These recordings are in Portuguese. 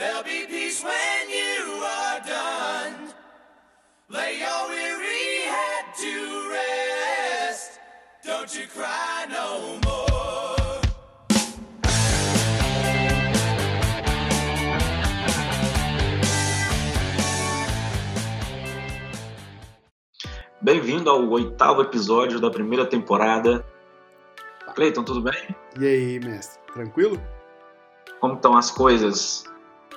There'll be peace when you are done. Lay your weary head to rest. Don't you cry no more. Bem-vindo ao oitavo episódio da primeira temporada. Cleiton, tudo bem? E aí, mestre? Tranquilo? Como estão as coisas?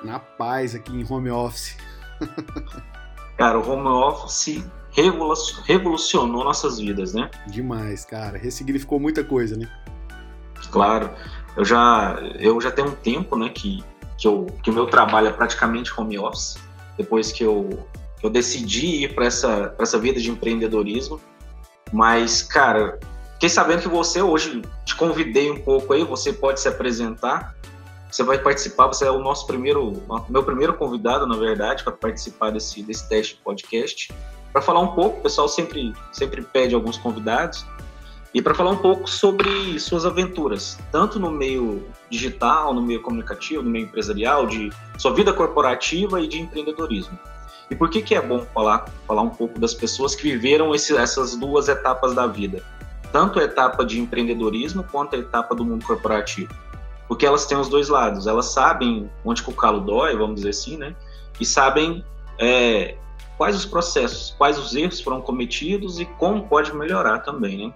Na paz aqui em home office. Cara, o home office revolu- revolucionou nossas vidas, né? Demais, cara. Ressignificou muita coisa, né? Claro, eu já, eu já tenho um tempo, né, que, que, eu, que o meu trabalho é praticamente home office, depois que eu, que eu decidi ir para essa, pra essa vida de empreendedorismo. Mas, cara, fiquei sabendo que você hoje, te convidei um pouco aí, você pode se apresentar, você vai participar, você é o nosso primeiro, meu primeiro convidado, na verdade, para participar desse, desse teste de podcast. Para falar um pouco, o pessoal sempre, sempre pede alguns convidados, e para falar um pouco sobre suas aventuras, tanto no meio digital, no meio comunicativo, no meio empresarial, de sua vida corporativa e de empreendedorismo. E por que, que é bom falar, falar um pouco das pessoas que viveram esse, essas duas etapas da vida? Tanto a etapa de empreendedorismo quanto a etapa do mundo corporativo. Porque elas têm os dois lados, elas sabem onde que o calo dói, vamos dizer assim, né? E sabem é, quais os processos, quais os erros foram cometidos e como pode melhorar também, né?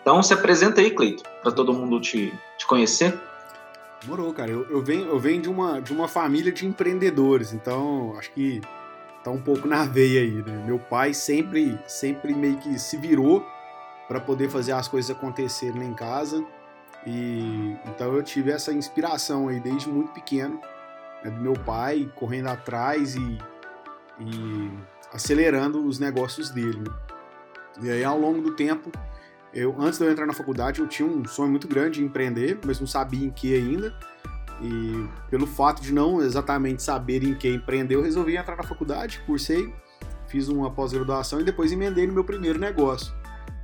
Então se apresenta aí, Cleito, para todo mundo te, te conhecer. Morou, cara. Eu, eu venho, eu venho de, uma, de uma família de empreendedores, então acho que tá um pouco na veia aí, né? Meu pai sempre, sempre meio que se virou para poder fazer as coisas acontecerem lá em casa. E então eu tive essa inspiração aí desde muito pequeno, né, do meu pai correndo atrás e, e acelerando os negócios dele. né? E aí ao longo do tempo eu, antes de eu entrar na faculdade, eu tinha um sonho muito grande de empreender, mas não sabia em que ainda. E pelo fato de não exatamente saber em que empreender, eu resolvi entrar na faculdade, cursei, fiz uma pós-graduação e depois emendei no meu primeiro negócio.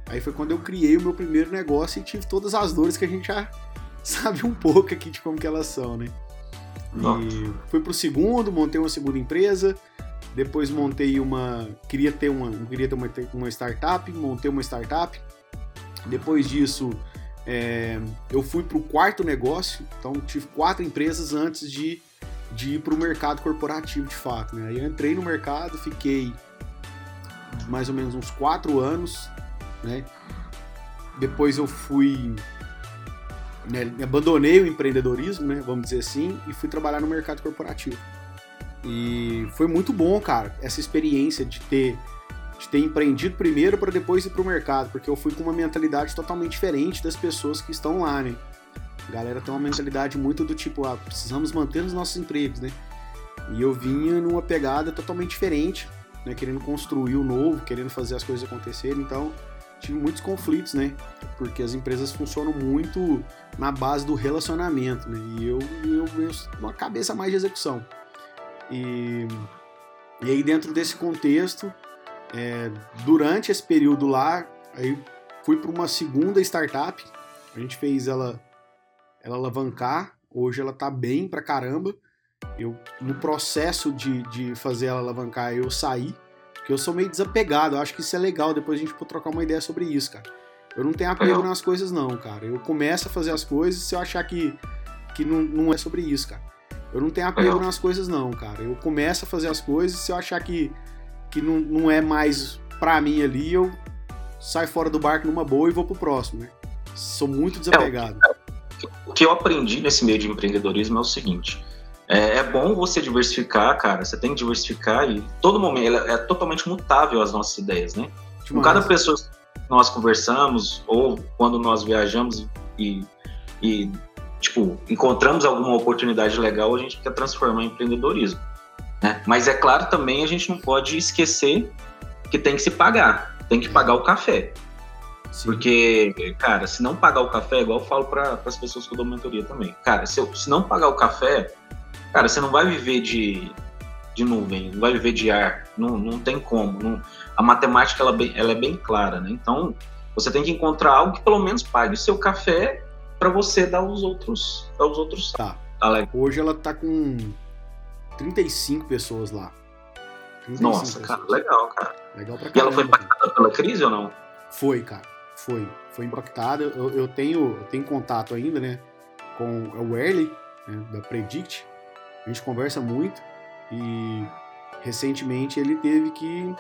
Aí foi quando eu criei o meu primeiro negócio e tive todas as dores que a gente já sabe um pouco aqui de como que elas são, né? E fui pro segundo, montei uma segunda empresa, depois montei uma, queria ter uma, queria ter uma, uma startup, montei uma startup. Depois disso, é, eu fui para o quarto negócio, então tive quatro empresas antes de, de ir para o mercado corporativo de fato. Né? Aí eu entrei no mercado, fiquei mais ou menos uns quatro anos, né? Depois eu fui. Né, abandonei o empreendedorismo, né? Vamos dizer assim, e fui trabalhar no mercado corporativo. E foi muito bom, cara, essa experiência de ter de ter empreendido primeiro para depois ir para o mercado, porque eu fui com uma mentalidade totalmente diferente das pessoas que estão lá, né? A galera tem uma mentalidade muito do tipo, ah, precisamos manter os nossos empregos, né? E eu vinha numa pegada totalmente diferente, né? Querendo construir o novo, querendo fazer as coisas acontecerem, então tive muitos conflitos, né? Porque as empresas funcionam muito na base do relacionamento, né? E eu, eu, eu uma cabeça mais de execução. E, e aí dentro desse contexto, é, durante esse período lá, aí fui para uma segunda startup. A gente fez ela, ela alavancar. Hoje ela tá bem pra caramba. Eu, no processo de, de fazer ela alavancar, eu saí. Porque eu sou meio desapegado. Eu acho que isso é legal. Depois a gente pode trocar uma ideia sobre isso, cara. Eu não tenho apego nas coisas, não, cara. Eu começo a fazer as coisas se eu achar que, que não, não é sobre isso, cara. Eu não tenho apego nas coisas, não, cara. Eu começo a fazer as coisas se eu achar que que não, não é mais pra mim ali, eu saio fora do barco numa boa e vou pro próximo, né? Sou muito desapegado. É, o que eu aprendi nesse meio de empreendedorismo é o seguinte: é, é, bom você diversificar, cara. Você tem que diversificar e todo momento é, é totalmente mutável as nossas ideias, né? Demais. Com cada pessoa que nós conversamos ou quando nós viajamos e, e tipo encontramos alguma oportunidade legal, a gente quer transformar em empreendedorismo. Né? Mas é claro também a gente não pode esquecer que tem que se pagar, tem que pagar o café. Sim. Porque, cara, se não pagar o café, igual eu falo para as pessoas que eu dou mentoria também, cara, se, eu, se não pagar o café, cara, você não vai viver de, de nuvem, não vai viver de ar, não, não tem como. Não, a matemática ela, bem, ela é bem clara, né? Então, você tem que encontrar algo que pelo menos pague o seu café para você dar os outros, dar os outros. Tá. Hoje ela tá com 35 pessoas lá. 35 Nossa, pessoas. cara, legal, cara. Legal pra caramba. E ela foi impactada pela crise ou não? Foi, cara. Foi. Foi impactada. Eu, eu, tenho, eu tenho contato ainda, né? Com o Early, né, da Predict. A gente conversa muito. E recentemente ele teve que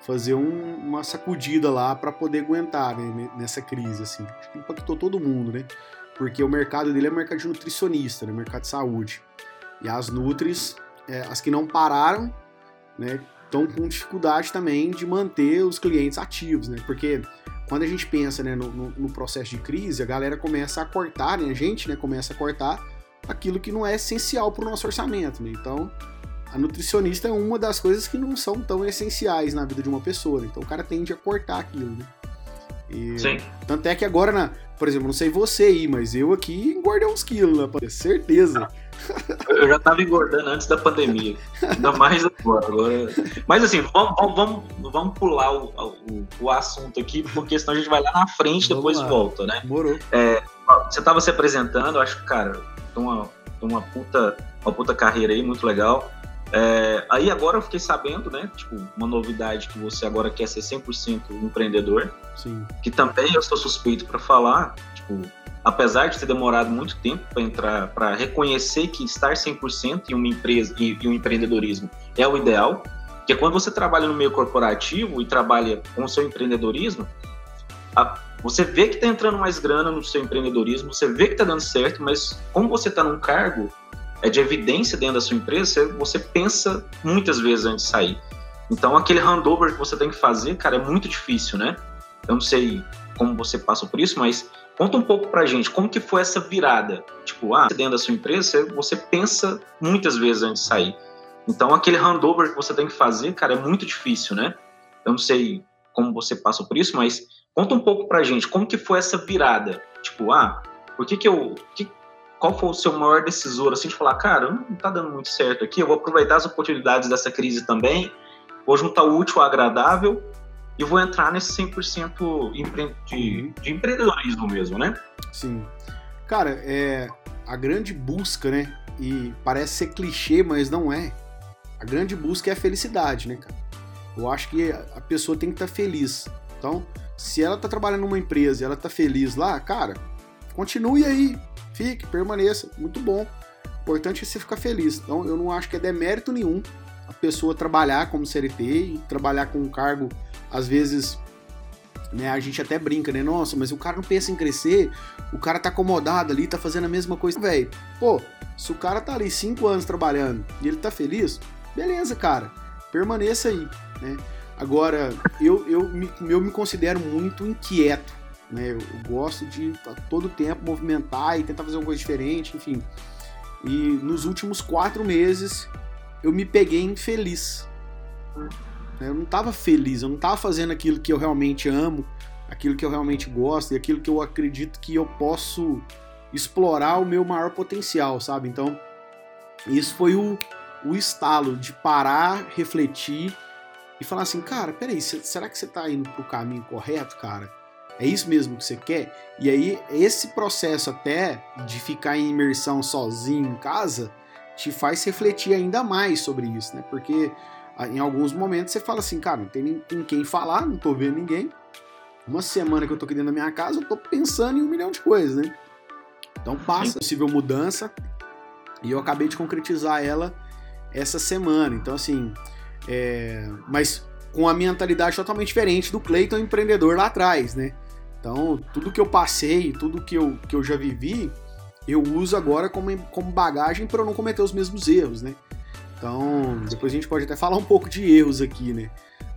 fazer um, uma sacudida lá para poder aguentar né, nessa crise, assim. Acho que impactou todo mundo, né? Porque o mercado dele é mercado de nutricionista, né? Mercado de saúde. E as Nutris, é, as que não pararam, né? Estão com dificuldade também de manter os clientes ativos, né? Porque quando a gente pensa né, no, no, no processo de crise, a galera começa a cortar, né? A gente né, começa a cortar aquilo que não é essencial para o nosso orçamento, né? Então, a nutricionista é uma das coisas que não são tão essenciais na vida de uma pessoa. Né? Então o cara tende a cortar aquilo, né? E, Sim. Tanto é que agora, na, por exemplo, não sei você aí, mas eu aqui engordei uns quilos, né? Certeza. Eu já tava engordando antes da pandemia. Ainda mais agora. agora... Mas assim, vamos, vamos, vamos pular o, o, o, assunto aqui, porque senão a gente vai lá na frente e depois volta, né? Morou. É, você tava se apresentando, acho que, cara, tem uma, tem uma, puta, uma puta carreira aí, muito legal. É, aí agora eu fiquei sabendo, né? Tipo, uma novidade que você agora quer ser 100% empreendedor. Sim. Que também eu sou suspeito para falar. Tipo, apesar de ter demorado muito tempo para entrar, para reconhecer que estar 100% em uma empresa e, e um empreendedorismo é o ideal. Porque quando você trabalha no meio corporativo e trabalha com o seu empreendedorismo, a, você vê que está entrando mais grana no seu empreendedorismo, você vê que está dando certo, mas como você está num cargo é de evidência dentro da sua empresa, você pensa muitas vezes antes de sair. Então, aquele handover que você tem que fazer, cara, é muito difícil, né? Eu não sei como você passa por isso, mas conta um pouco pra gente, como que foi essa virada? Tipo, ah, dentro da sua empresa, você pensa muitas vezes antes de sair. Então, aquele handover que você tem que fazer, cara, é muito difícil, né? Eu não sei como você passa por isso, mas conta um pouco pra gente, como que foi essa virada? Tipo, ah, por que que eu... Que, qual foi o seu maior decisor, assim, de falar, cara, não tá dando muito certo aqui, eu vou aproveitar as oportunidades dessa crise também, vou juntar o útil ao agradável e vou entrar nesse 100% empre de, de empreendedorismo mesmo, né? Sim. Cara, é a grande busca, né? E parece ser clichê, mas não é. A grande busca é a felicidade, né, cara? Eu acho que a pessoa tem que estar tá feliz. Então, se ela tá trabalhando numa empresa e ela tá feliz lá, cara, continue aí, Fique, permaneça, muito bom. O importante é você ficar feliz. Então, eu não acho que é demérito nenhum a pessoa trabalhar como CLT e trabalhar com um cargo, às vezes, né, a gente até brinca, né? Nossa, mas o cara não pensa em crescer, o cara tá acomodado ali, tá fazendo a mesma coisa, velho. Pô, se o cara tá ali cinco anos trabalhando e ele tá feliz, beleza, cara, permaneça aí, né? Agora, eu, eu, me, eu me considero muito inquieto né? Eu, gosto de a todo tempo movimentar e tentar fazer uma coisa diferente, enfim. E nos últimos quatro meses eu me peguei infeliz. Eu não estava feliz, eu não estava fazendo aquilo que eu realmente amo, aquilo que eu realmente gosto e aquilo que eu acredito que eu posso explorar o meu maior potencial, sabe? Então, isso foi o, o estalo de parar, refletir e falar assim, cara, peraí, será que você está indo para o caminho correto, cara? É isso mesmo que você quer? E aí, esse processo até de ficar em imersão sozinho em casa te faz refletir ainda mais sobre isso, né? Porque em alguns momentos você fala assim, cara, não tem com quem falar, não tô vendo ninguém. Uma semana que eu tô aqui dentro da minha casa, eu tô pensando em um milhão de coisas, né? Então passa possível mudança e eu acabei de concretizar ela essa semana. Então, assim, é... mas com a mentalidade totalmente diferente do Cleiton empreendedor lá atrás, né? Então, tudo que eu passei, tudo que eu, que eu já vivi, eu uso agora como, como bagagem para eu não cometer os mesmos erros, né? Então, depois a gente pode até falar um pouco de erros aqui, né?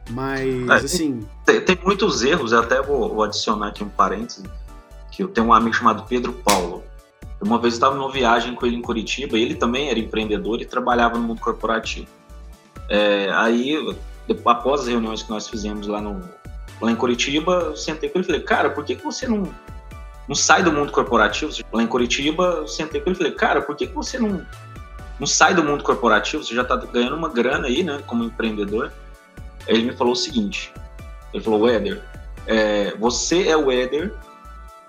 Mas, é, assim. Tem, tem, muitos erros, eu até vou, vou, adicionar aqui um parêntese, que eu tenho um amigo chamado Pedro Paulo. Uma vez eu estava numa viagem com ele em Curitiba, e ele também era empreendedor e trabalhava no mundo corporativo. É, aí, após as reuniões que nós fizemos lá no, lá em Curitiba, eu sentei com ele e falei, cara, por que, que você não, não sai do mundo corporativo? Lá em Curitiba, eu sentei com ele e falei, cara, por que, que você não, não sai do mundo corporativo? Você já está ganhando uma grana aí, né, como empreendedor. Aí ele me falou o seguinte, ele falou, Éder, é, você é o Éder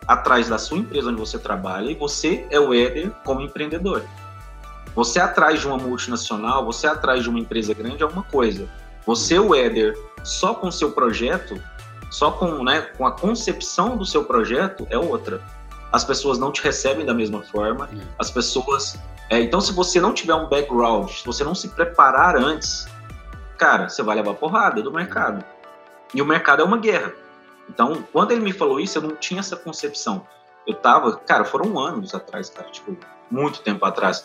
atrás da sua empresa onde você trabalha e você é o Éder como empreendedor. Você atrás de uma multinacional, você atrás de uma empresa grande é uma coisa. Você, o Éder, só com o seu projeto, só com, né, com a concepção do seu projeto é outra. As pessoas não te recebem da mesma forma, as pessoas. É, então, se você não tiver um background, se você não se preparar antes, cara, você vai levar porrada do mercado. E o mercado é uma guerra. Então, quando ele me falou isso, eu não tinha essa concepção. Eu tava, cara, foram anos atrás, cara, tipo, muito tempo atrás.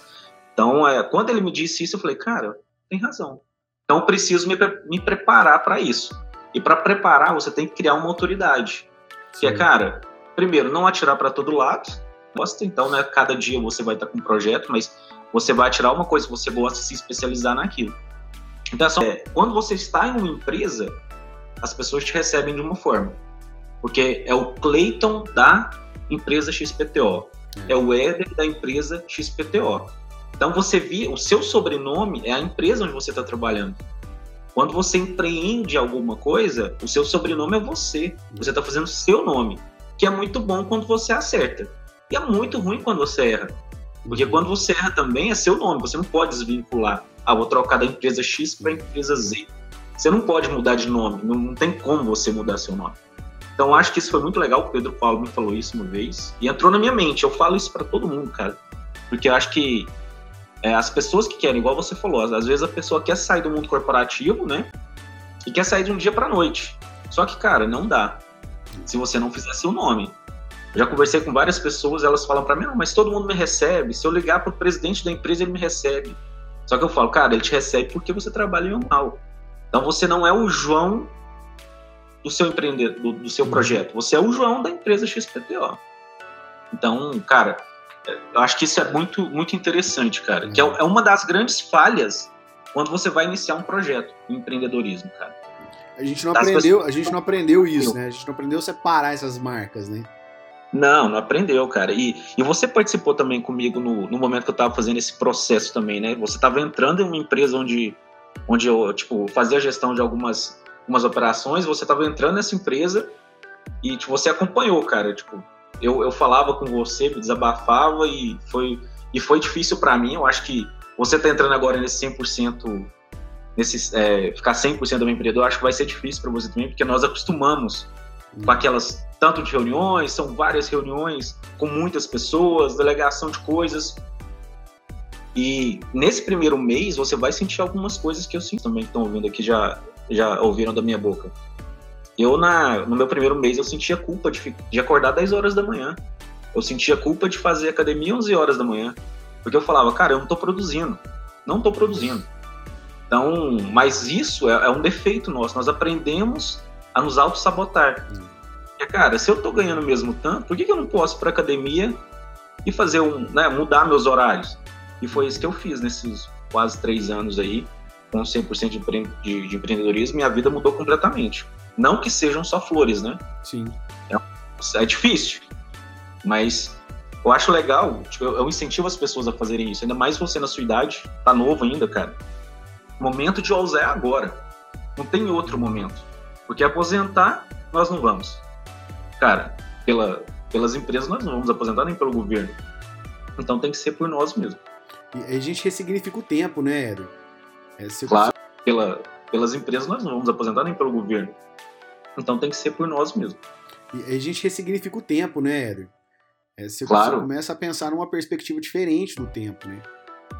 Então, é, quando ele me disse isso, eu falei, cara, tem razão. Então, eu preciso me, me preparar para isso. E para preparar, você tem que criar uma autoridade. Sim. Que é, cara, primeiro, não atirar para todo lado. Gosta, então, né? Cada dia você vai estar com um projeto, mas você vai atirar uma coisa que você gosta e se especializar naquilo. Então, é, quando você está em uma empresa, as pessoas te recebem de uma forma. Porque é o Clayton da empresa XPTO. É, é o Éder da empresa XPTO. Então você vê, o seu sobrenome é a empresa onde você está trabalhando. Quando você empreende alguma coisa, o seu sobrenome é você. Você está fazendo o seu nome, que é muito bom quando você acerta. E é muito ruim quando você erra. Porque quando você erra também é seu nome, você não pode desvincular. Ah, vou trocar da empresa X para a empresa Z. Você não pode mudar de nome, não, não tem como você mudar seu nome. Então acho que isso foi muito legal, o Pedro Paulo me falou isso uma vez e entrou na minha mente. Eu falo isso para todo mundo, cara, porque eu acho que é, as pessoas que querem, igual você falou, às vezes a pessoa quer sair do mundo corporativo, né, e quer sair de um dia para noite. Só que, cara, não dá. Se você não fizer seu nome. Eu já conversei com várias pessoas, elas falam para mim, não, mas todo mundo me recebe. Se eu ligar pro presidente da empresa, ele me recebe. Só que eu falo, cara, ele te recebe porque você trabalha em um mal. Então você não é o João do seu empreendedor, do, do seu projeto. Você é o João da empresa XPTO. Então, cara, eu acho que isso é muito, muito interessante, cara. Que é, é uma das grandes falhas quando você vai iniciar um projeto de empreendedorismo, cara. A gente não das aprendeu, pessoas... a gente não aprendeu isso, né? A gente não aprendeu a separar essas marcas, né? Não, não aprendeu, cara. E, e você participou também comigo no, no momento que eu estava fazendo esse processo também, né? Você estava entrando em uma empresa onde, onde eu, tipo, fazia a gestão de algumas umas operações, você estava entrando nessa empresa e tipo, você acompanhou, cara. Tipo, eu, eu falava com você, me desabafava e foi, e foi difícil para mim. Eu acho que você tá entrando agora nesse 100%, nesse, é, ficar 100% do empreendedor, acho que vai ser difícil para você também, porque nós acostumamos com aquelas tanto de reuniões, são várias reuniões com muitas pessoas, delegação de coisas. E nesse primeiro mês você vai sentir algumas coisas que eu sinto também que estão ouvindo aqui já já ouviram da minha boca. Eu, na, no meu primeiro mês, eu sentia culpa de, de acordar 10 horas da manhã. Eu sentia culpa de fazer academia 11 horas da manhã. Porque eu falava, cara, eu não tô produzindo. Não tô produzindo. Então, mas isso é, é um defeito nosso. Nós aprendemos a nos auto-sabotar. Cara, se eu tô ganhando mesmo tanto, por que, que eu não posso ir pra academia e fazer um, né, mudar meus horários? E foi isso que eu fiz nesses quase três anos aí com 100% de, empre de, de empreendedorismo, minha vida mudou completamente. Não que sejam só flores, né? Sim. É, é difícil, mas eu acho legal, tipo, eu, eu, incentivo as pessoas a fazerem isso, ainda mais você na sua idade, tá novo ainda, cara. O momento de ousar é agora. Não tem outro momento. Porque aposentar, nós não vamos. Cara, pela, pelas empresas nós não vamos aposentar nem pelo governo. Então tem que ser por nós mesmo. E a gente ressignifica o tempo, né, Hélio? É, claro, pela, pelas empresas nós não vamos aposentar nem pelo governo. Então tem que ser por nós mesmos. E a gente ressignifica o tempo, né, Éder? É, você, claro. começa a pensar numa perspectiva diferente do tempo, né?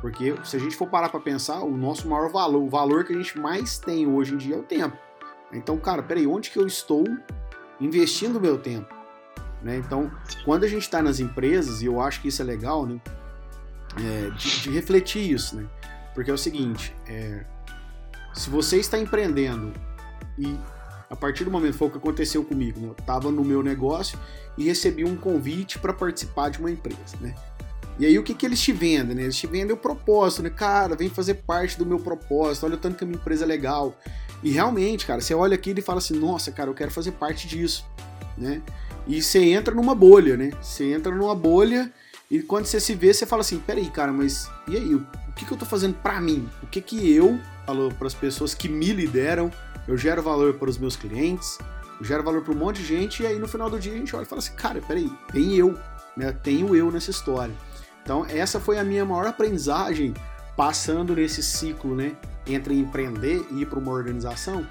Porque se a gente for parar para pensar, o nosso maior valor, o valor que a gente mais tem hoje em dia é o tempo. Então, cara, peraí, onde que eu estou investindo o meu tempo? Né? Então, quando a gente está nas empresas, e eu acho que isso é legal, né? É, de, de refletir isso, né? Porque é o seguinte, é, se você está empreendendo e a partir do momento foi o que aconteceu comigo, né? eu estava no meu negócio e recebi um convite para participar de uma empresa, né? E aí o que, que eles te vendem, né? Eles te vendem o propósito, né? Cara, vem fazer parte do meu propósito, olha o tanto que a minha empresa é legal. E realmente, cara, você olha aqui e fala assim, nossa, cara, eu quero fazer parte disso, né? E você entra numa bolha, né? Você entra numa bolha e quando você se vê, você fala assim, peraí, cara, mas e aí? o que, que eu estou fazendo para mim? O que, que eu falo para as pessoas que me lideram? Eu gero valor para os meus clientes, eu gero valor para um monte de gente, e aí no final do dia a gente olha e fala assim: cara, peraí, tem eu, né? Tem o eu nessa história. Então, essa foi a minha maior aprendizagem passando nesse ciclo, né, entre empreender e ir para uma organização,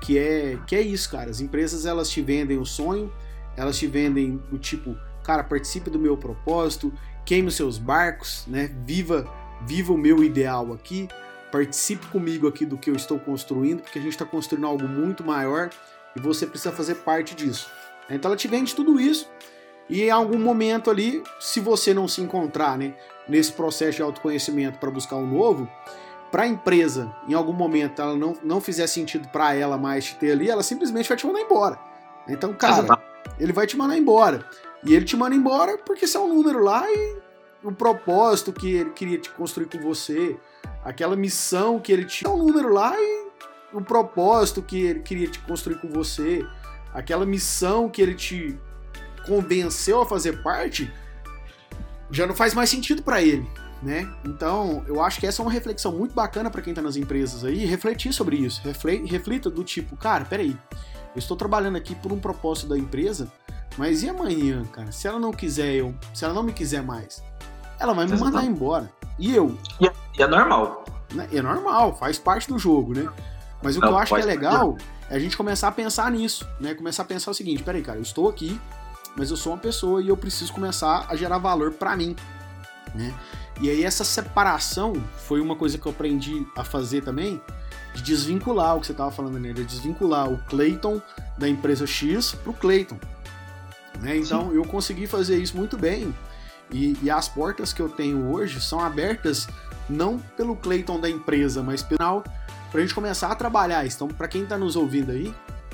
que é que é isso, cara. As empresas elas te vendem o sonho, elas te vendem o tipo, cara, participe do meu propósito, queime os seus barcos, né? Viva, viva o meu ideal aqui, participe comigo aqui do que eu estou construindo, porque a gente está construindo algo muito maior e você precisa fazer parte disso. Então ela te vende tudo isso e em algum momento ali, se você não se encontrar, né, nesse processo de autoconhecimento para buscar um novo, para a empresa, em algum momento ela não, não fizer sentido para ela mais te ter ali, ela simplesmente vai te mandar embora. Então, cara, ele vai te mandar embora. E ele te manda embora porque você é um número lá e o propósito que ele queria te construir com você, aquela missão que ele tinha, um número lá e o propósito que ele queria te construir com você, aquela missão que ele te convenceu a fazer parte, já não faz mais sentido para ele, né? Então, eu acho que essa é uma reflexão muito bacana para quem tá nas empresas aí, refletir sobre isso, reflita do tipo, cara, peraí, eu estou trabalhando aqui por um propósito da empresa, mas e amanhã, cara? Se ela não quiser eu, se ela não me quiser mais, ela vai me mandar embora. E eu? E é, e é normal. Né? É normal, faz parte do jogo, né? Mas o que eu acho que é legal é a gente começar a pensar nisso, né? Começar a pensar o seguinte, peraí, cara, eu estou aqui, mas eu sou uma pessoa e eu preciso começar a gerar valor para mim, né? E aí essa separação foi uma coisa que eu aprendi a fazer também, de desvincular o que você estava falando nele, de desvincular o Clayton da empresa X pro Clayton. Né? Então Sim. eu consegui fazer isso muito bem. E, e, as portas que eu tenho hoje são abertas não pelo Clayton da empresa, mas pelo para a gente começar a trabalhar. Então, para quem está nos ouvindo aí,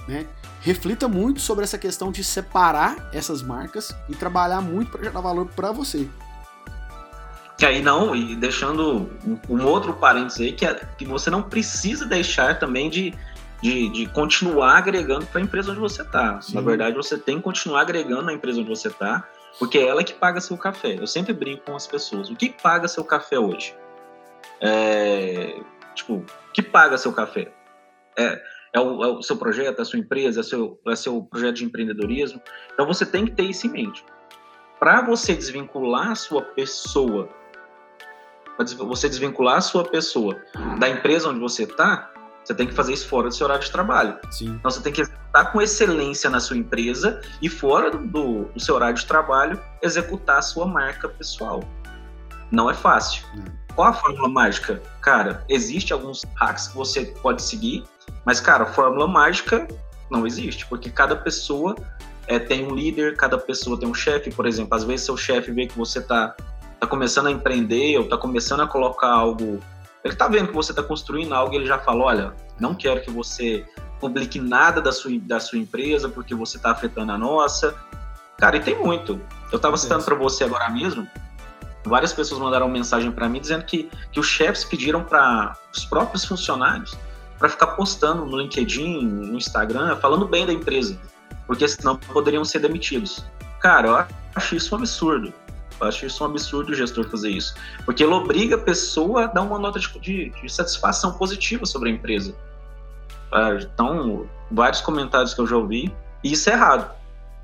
né, reflita muito sobre essa questão de separar essas marcas e trabalhar muito para gerar valor para você. Que aí não, e deixando um outro parênteses aí, que, é, que você não precisa deixar também de, de, de continuar agregando para a empresa onde você está. Na verdade, você tem que continuar agregando na empresa onde você está, porque é ela que paga seu café. Eu sempre brinco com as pessoas. O que paga seu café hoje? É, tipo, o que paga seu café? É, é o, é o, seu projeto, é a sua empresa, é seu, é seu projeto de empreendedorismo. Então você tem que ter isso em mente. Para você desvincular a sua pessoa você desvincular a sua pessoa da empresa onde você está, você tem que fazer isso fora do seu horário de trabalho. Sim. Então você tem que executar com excelência na sua empresa e fora do, do seu horário de trabalho, executar a sua marca pessoal. Não é fácil. Hum. Qual a fórmula mágica? Cara, existe alguns hacks que você pode seguir, mas, cara, fórmula mágica não existe, porque cada pessoa é, tem um líder, cada pessoa tem um chefe, por exemplo. Às vezes seu chefe vê que você está tá começando a empreender ou tá começando a colocar algo, ele tá vendo que você tá construindo algo, ele já fala, olha, não quero que você publique nada da sua, da sua empresa porque você tá afetando a nossa. Cara, e tem muito. Eu tava citando para você agora mesmo, várias pessoas mandaram mensagem para mim dizendo que, que os chefes pediram para os próprios funcionários para ficar postando no LinkedIn, no Instagram, falando bem da empresa, porque senão poderiam ser demitidos. Cara, eu acho isso um absurdo. Acho isso um absurdo o gestor fazer isso. Porque ele obriga a pessoa a dar uma nota de, de, de satisfação positiva sobre a empresa. Ah, então, vários comentários que eu já ouvi, e isso é errado.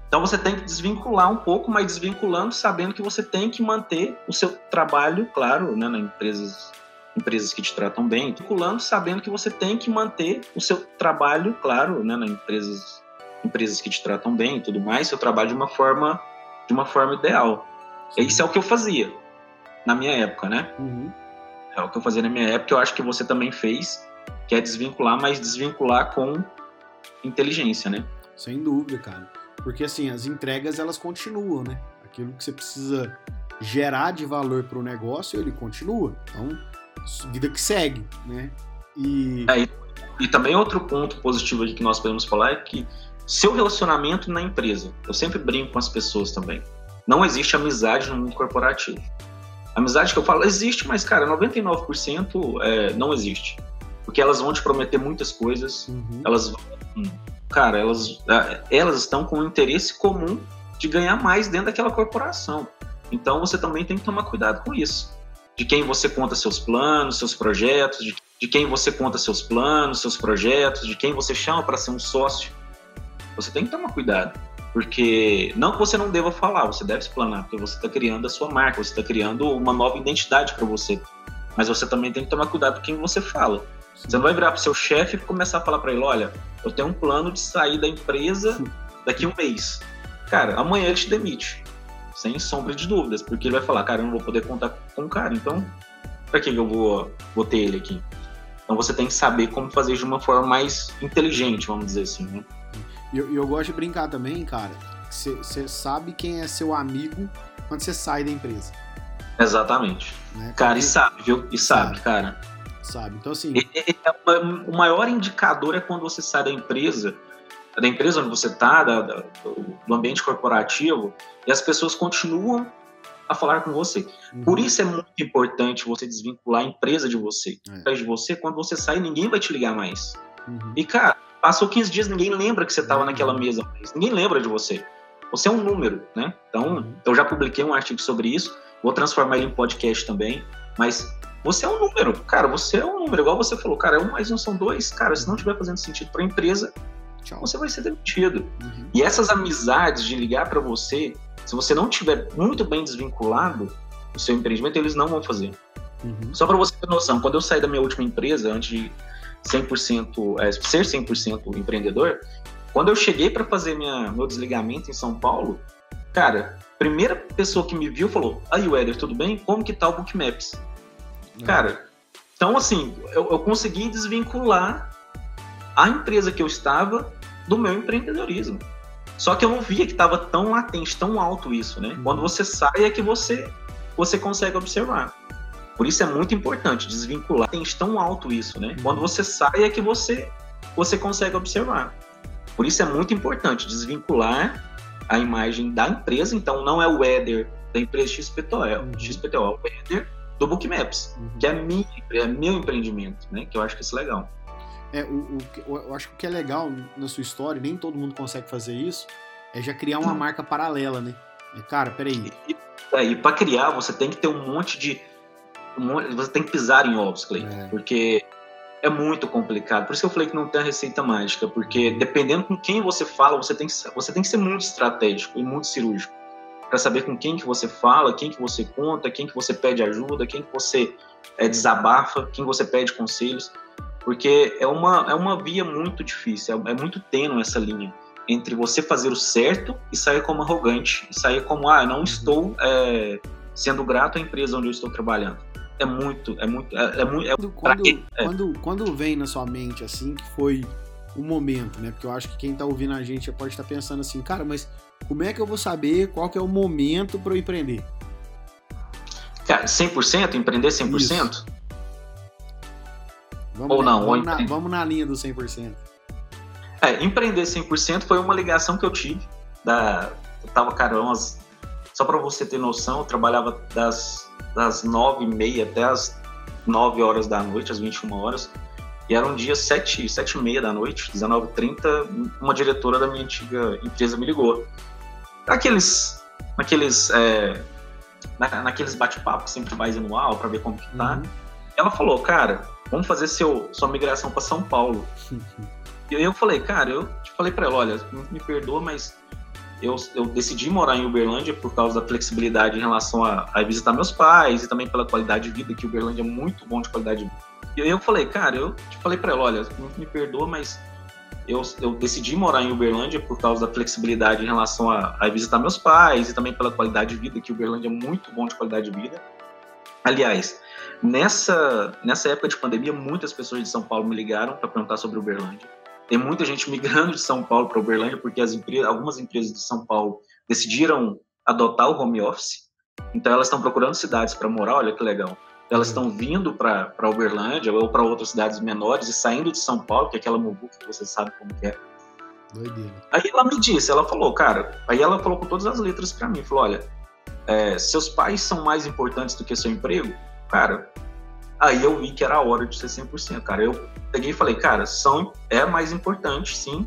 Então você tem que desvincular um pouco, mas desvinculando sabendo que você tem que manter o seu trabalho, claro, né, nas empresas, empresas que te tratam bem, desvinculando sabendo que você tem que manter o seu trabalho, claro, né, nas empresas, empresas que te tratam bem e tudo mais, seu trabalho de uma forma, de uma forma ideal. Isso é o que eu fazia na minha época, né? Uhum. É o que eu fazia na minha época, eu acho que você também fez, que é desvincular, mas desvincular com inteligência, né? Sem dúvida, cara. Porque assim, as entregas elas continuam, né? Aquilo que você precisa gerar de valor para o negócio, ele continua. Então, vida que segue, né? E... É, e, e também outro ponto positivo que nós podemos falar é que seu relacionamento na empresa. Eu sempre brinco com as pessoas também. Não existe amizade no mundo corporativo. Amizade que eu falo existe, mas, cara, 99% é, não existe. Porque elas vão te prometer muitas coisas, uhum. elas vão. Cara, elas, elas estão com um interesse comum de ganhar mais dentro daquela corporação. Então você também tem que tomar cuidado com isso. De quem você conta seus planos, seus projetos, de, de quem você conta seus planos, seus projetos, de quem você chama para ser um sócio. Você tem que tomar cuidado. Porque não que você não deva falar, você deve explanar, porque você está criando a sua marca, você está criando uma nova identidade para você. Mas você também tem que tomar cuidado com quem você fala. Você não vai virar para seu chefe e começar a falar para ele: olha, eu tenho um plano de sair da empresa daqui a um mês. Cara, amanhã ele te demite, sem sombra de dúvidas, porque ele vai falar: cara, eu não vou poder contar com o cara, então para que eu vou, vou ter ele aqui? Então você tem que saber como fazer de uma forma mais inteligente, vamos dizer assim, né? E eu, eu, gosto de brincar também, cara. Você sabe quem é seu amigo quando você sai da empresa. Exatamente. Né? Cara, e sabe, viu? E sabe, sabe. cara. Sabe. Então, assim. É, o maior indicador é quando você sai da empresa, da empresa onde você está, do ambiente corporativo, e as pessoas continuam a falar com você. Uhum. Por isso é muito importante você desvincular a empresa de você. É. De você, quando você sai, ninguém vai te ligar mais. Uhum. E, cara, Passou 15 dias, ninguém lembra que você estava naquela mesa, ninguém lembra de você. Você é um número, né? Então, uhum. eu já publiquei um artigo sobre isso, vou transformar ele em podcast também, mas você é um número, cara, você é um número, igual você falou, cara, um mais um são dois, cara, se não estiver fazendo sentido para a empresa, Tchau. você vai ser demitido. Uhum. E essas amizades de ligar para você, se você não tiver muito bem desvinculado o seu empreendimento, eles não vão fazer. Uhum. Só para você ter noção, quando eu saí da minha última empresa, antes de 100%, é, ser 100% empreendedor, quando eu cheguei para fazer minha, meu desligamento em São Paulo, cara, primeira pessoa que me viu falou: Aí, Weather, tudo bem? Como que tá o Bookmaps? Uhum. Cara, então assim, eu, eu consegui desvincular a empresa que eu estava do meu empreendedorismo. Só que eu não via que estava tão latente, tão alto isso, né? Uhum. Quando você sai é que você, você consegue observar. Por isso é muito importante desvincular. Tem tão alto isso, né? Quando você sai é que você você consegue observar. Por isso é muito importante desvincular a imagem da empresa. Então não é o header da empresa XPTO, uhum. XPTO é o header do Bookmaps, uhum. que é, minha, é meu empreendimento, né? Que eu acho que isso é legal. É, o, o, eu acho que o que é legal na sua história, nem todo mundo consegue fazer isso, é já criar uma hum. marca paralela, né? E, cara, peraí. E, e para criar, você tem que ter um monte de você tem que pisar em ovos, Clay, é. porque é muito complicado. Por isso que eu falei que não tem a receita mágica, porque dependendo com quem você fala, você tem que, você tem que ser muito estratégico e muito cirúrgico para saber com quem que você fala, quem que você conta, quem que você pede ajuda, quem que você é, desabafa, quem você pede conselhos, porque é uma, é uma via muito difícil, é, é muito tênue essa linha entre você fazer o certo e sair como arrogante, e sair como, ah, não uhum. estou é, sendo grato à empresa onde eu estou trabalhando é muito, é muito, é, é muito. É quando, quando, é. quando, quando, vem na sua mente assim que foi o momento, né? Porque eu acho que quem tá ouvindo a gente pode estar pensando assim, cara, mas como é que eu vou saber qual que é o momento para eu empreender? Cara, 100%? Empreender 100%? Isso. Vamos, ou não? Vamos, ou na, vamos na linha do 100%. É, empreender 100% foi uma ligação que eu tive. Da, eu tava, cara, umas, só para você ter noção, eu trabalhava das das nove e meia até as nove horas da noite, às 21 horas. E era um dia sete, sete e meia da noite, 19h30, uma diretora da minha antiga empresa me ligou. Naqueles, naqueles, é, na, naqueles bate-papos sempre mais anual para ver como que tá. Uhum. Ela falou, cara, vamos fazer seu, sua migração para São Paulo. e eu falei, cara, eu falei para ela, olha, me perdoa, mas eu, eu, decidi morar em Uberlândia por causa da flexibilidade em relação a, a, visitar meus pais e também pela qualidade de vida, que Uberlândia é muito bom de qualidade de vida. E eu falei, cara, eu falei para ela, olha, me perdoa, mas eu, eu, decidi morar em Uberlândia por causa da flexibilidade em relação a, a, visitar meus pais e também pela qualidade de vida, que Uberlândia é muito bom de qualidade de vida. Aliás, nessa, nessa época de pandemia, muitas pessoas de São Paulo me ligaram para perguntar sobre Uberlândia. Tem muita gente migrando de São Paulo para Uberlândia porque as empresas, algumas empresas de São Paulo decidiram adotar o home office. Então elas estão procurando cidades para morar, olha que legal. Elas estão vindo para Uberlândia ou para outras cidades menores e saindo de São Paulo, que é aquela muvuca que você sabe como é. Doideira. Aí ela me disse, ela falou, cara, aí ela falou com todas as letras para mim, falou, olha, é, seus pais são mais importantes do que seu emprego? Cara, aí eu vi que era a hora de ser 100%, cara. Eu peguei e falei, cara, são é mais importante, sim.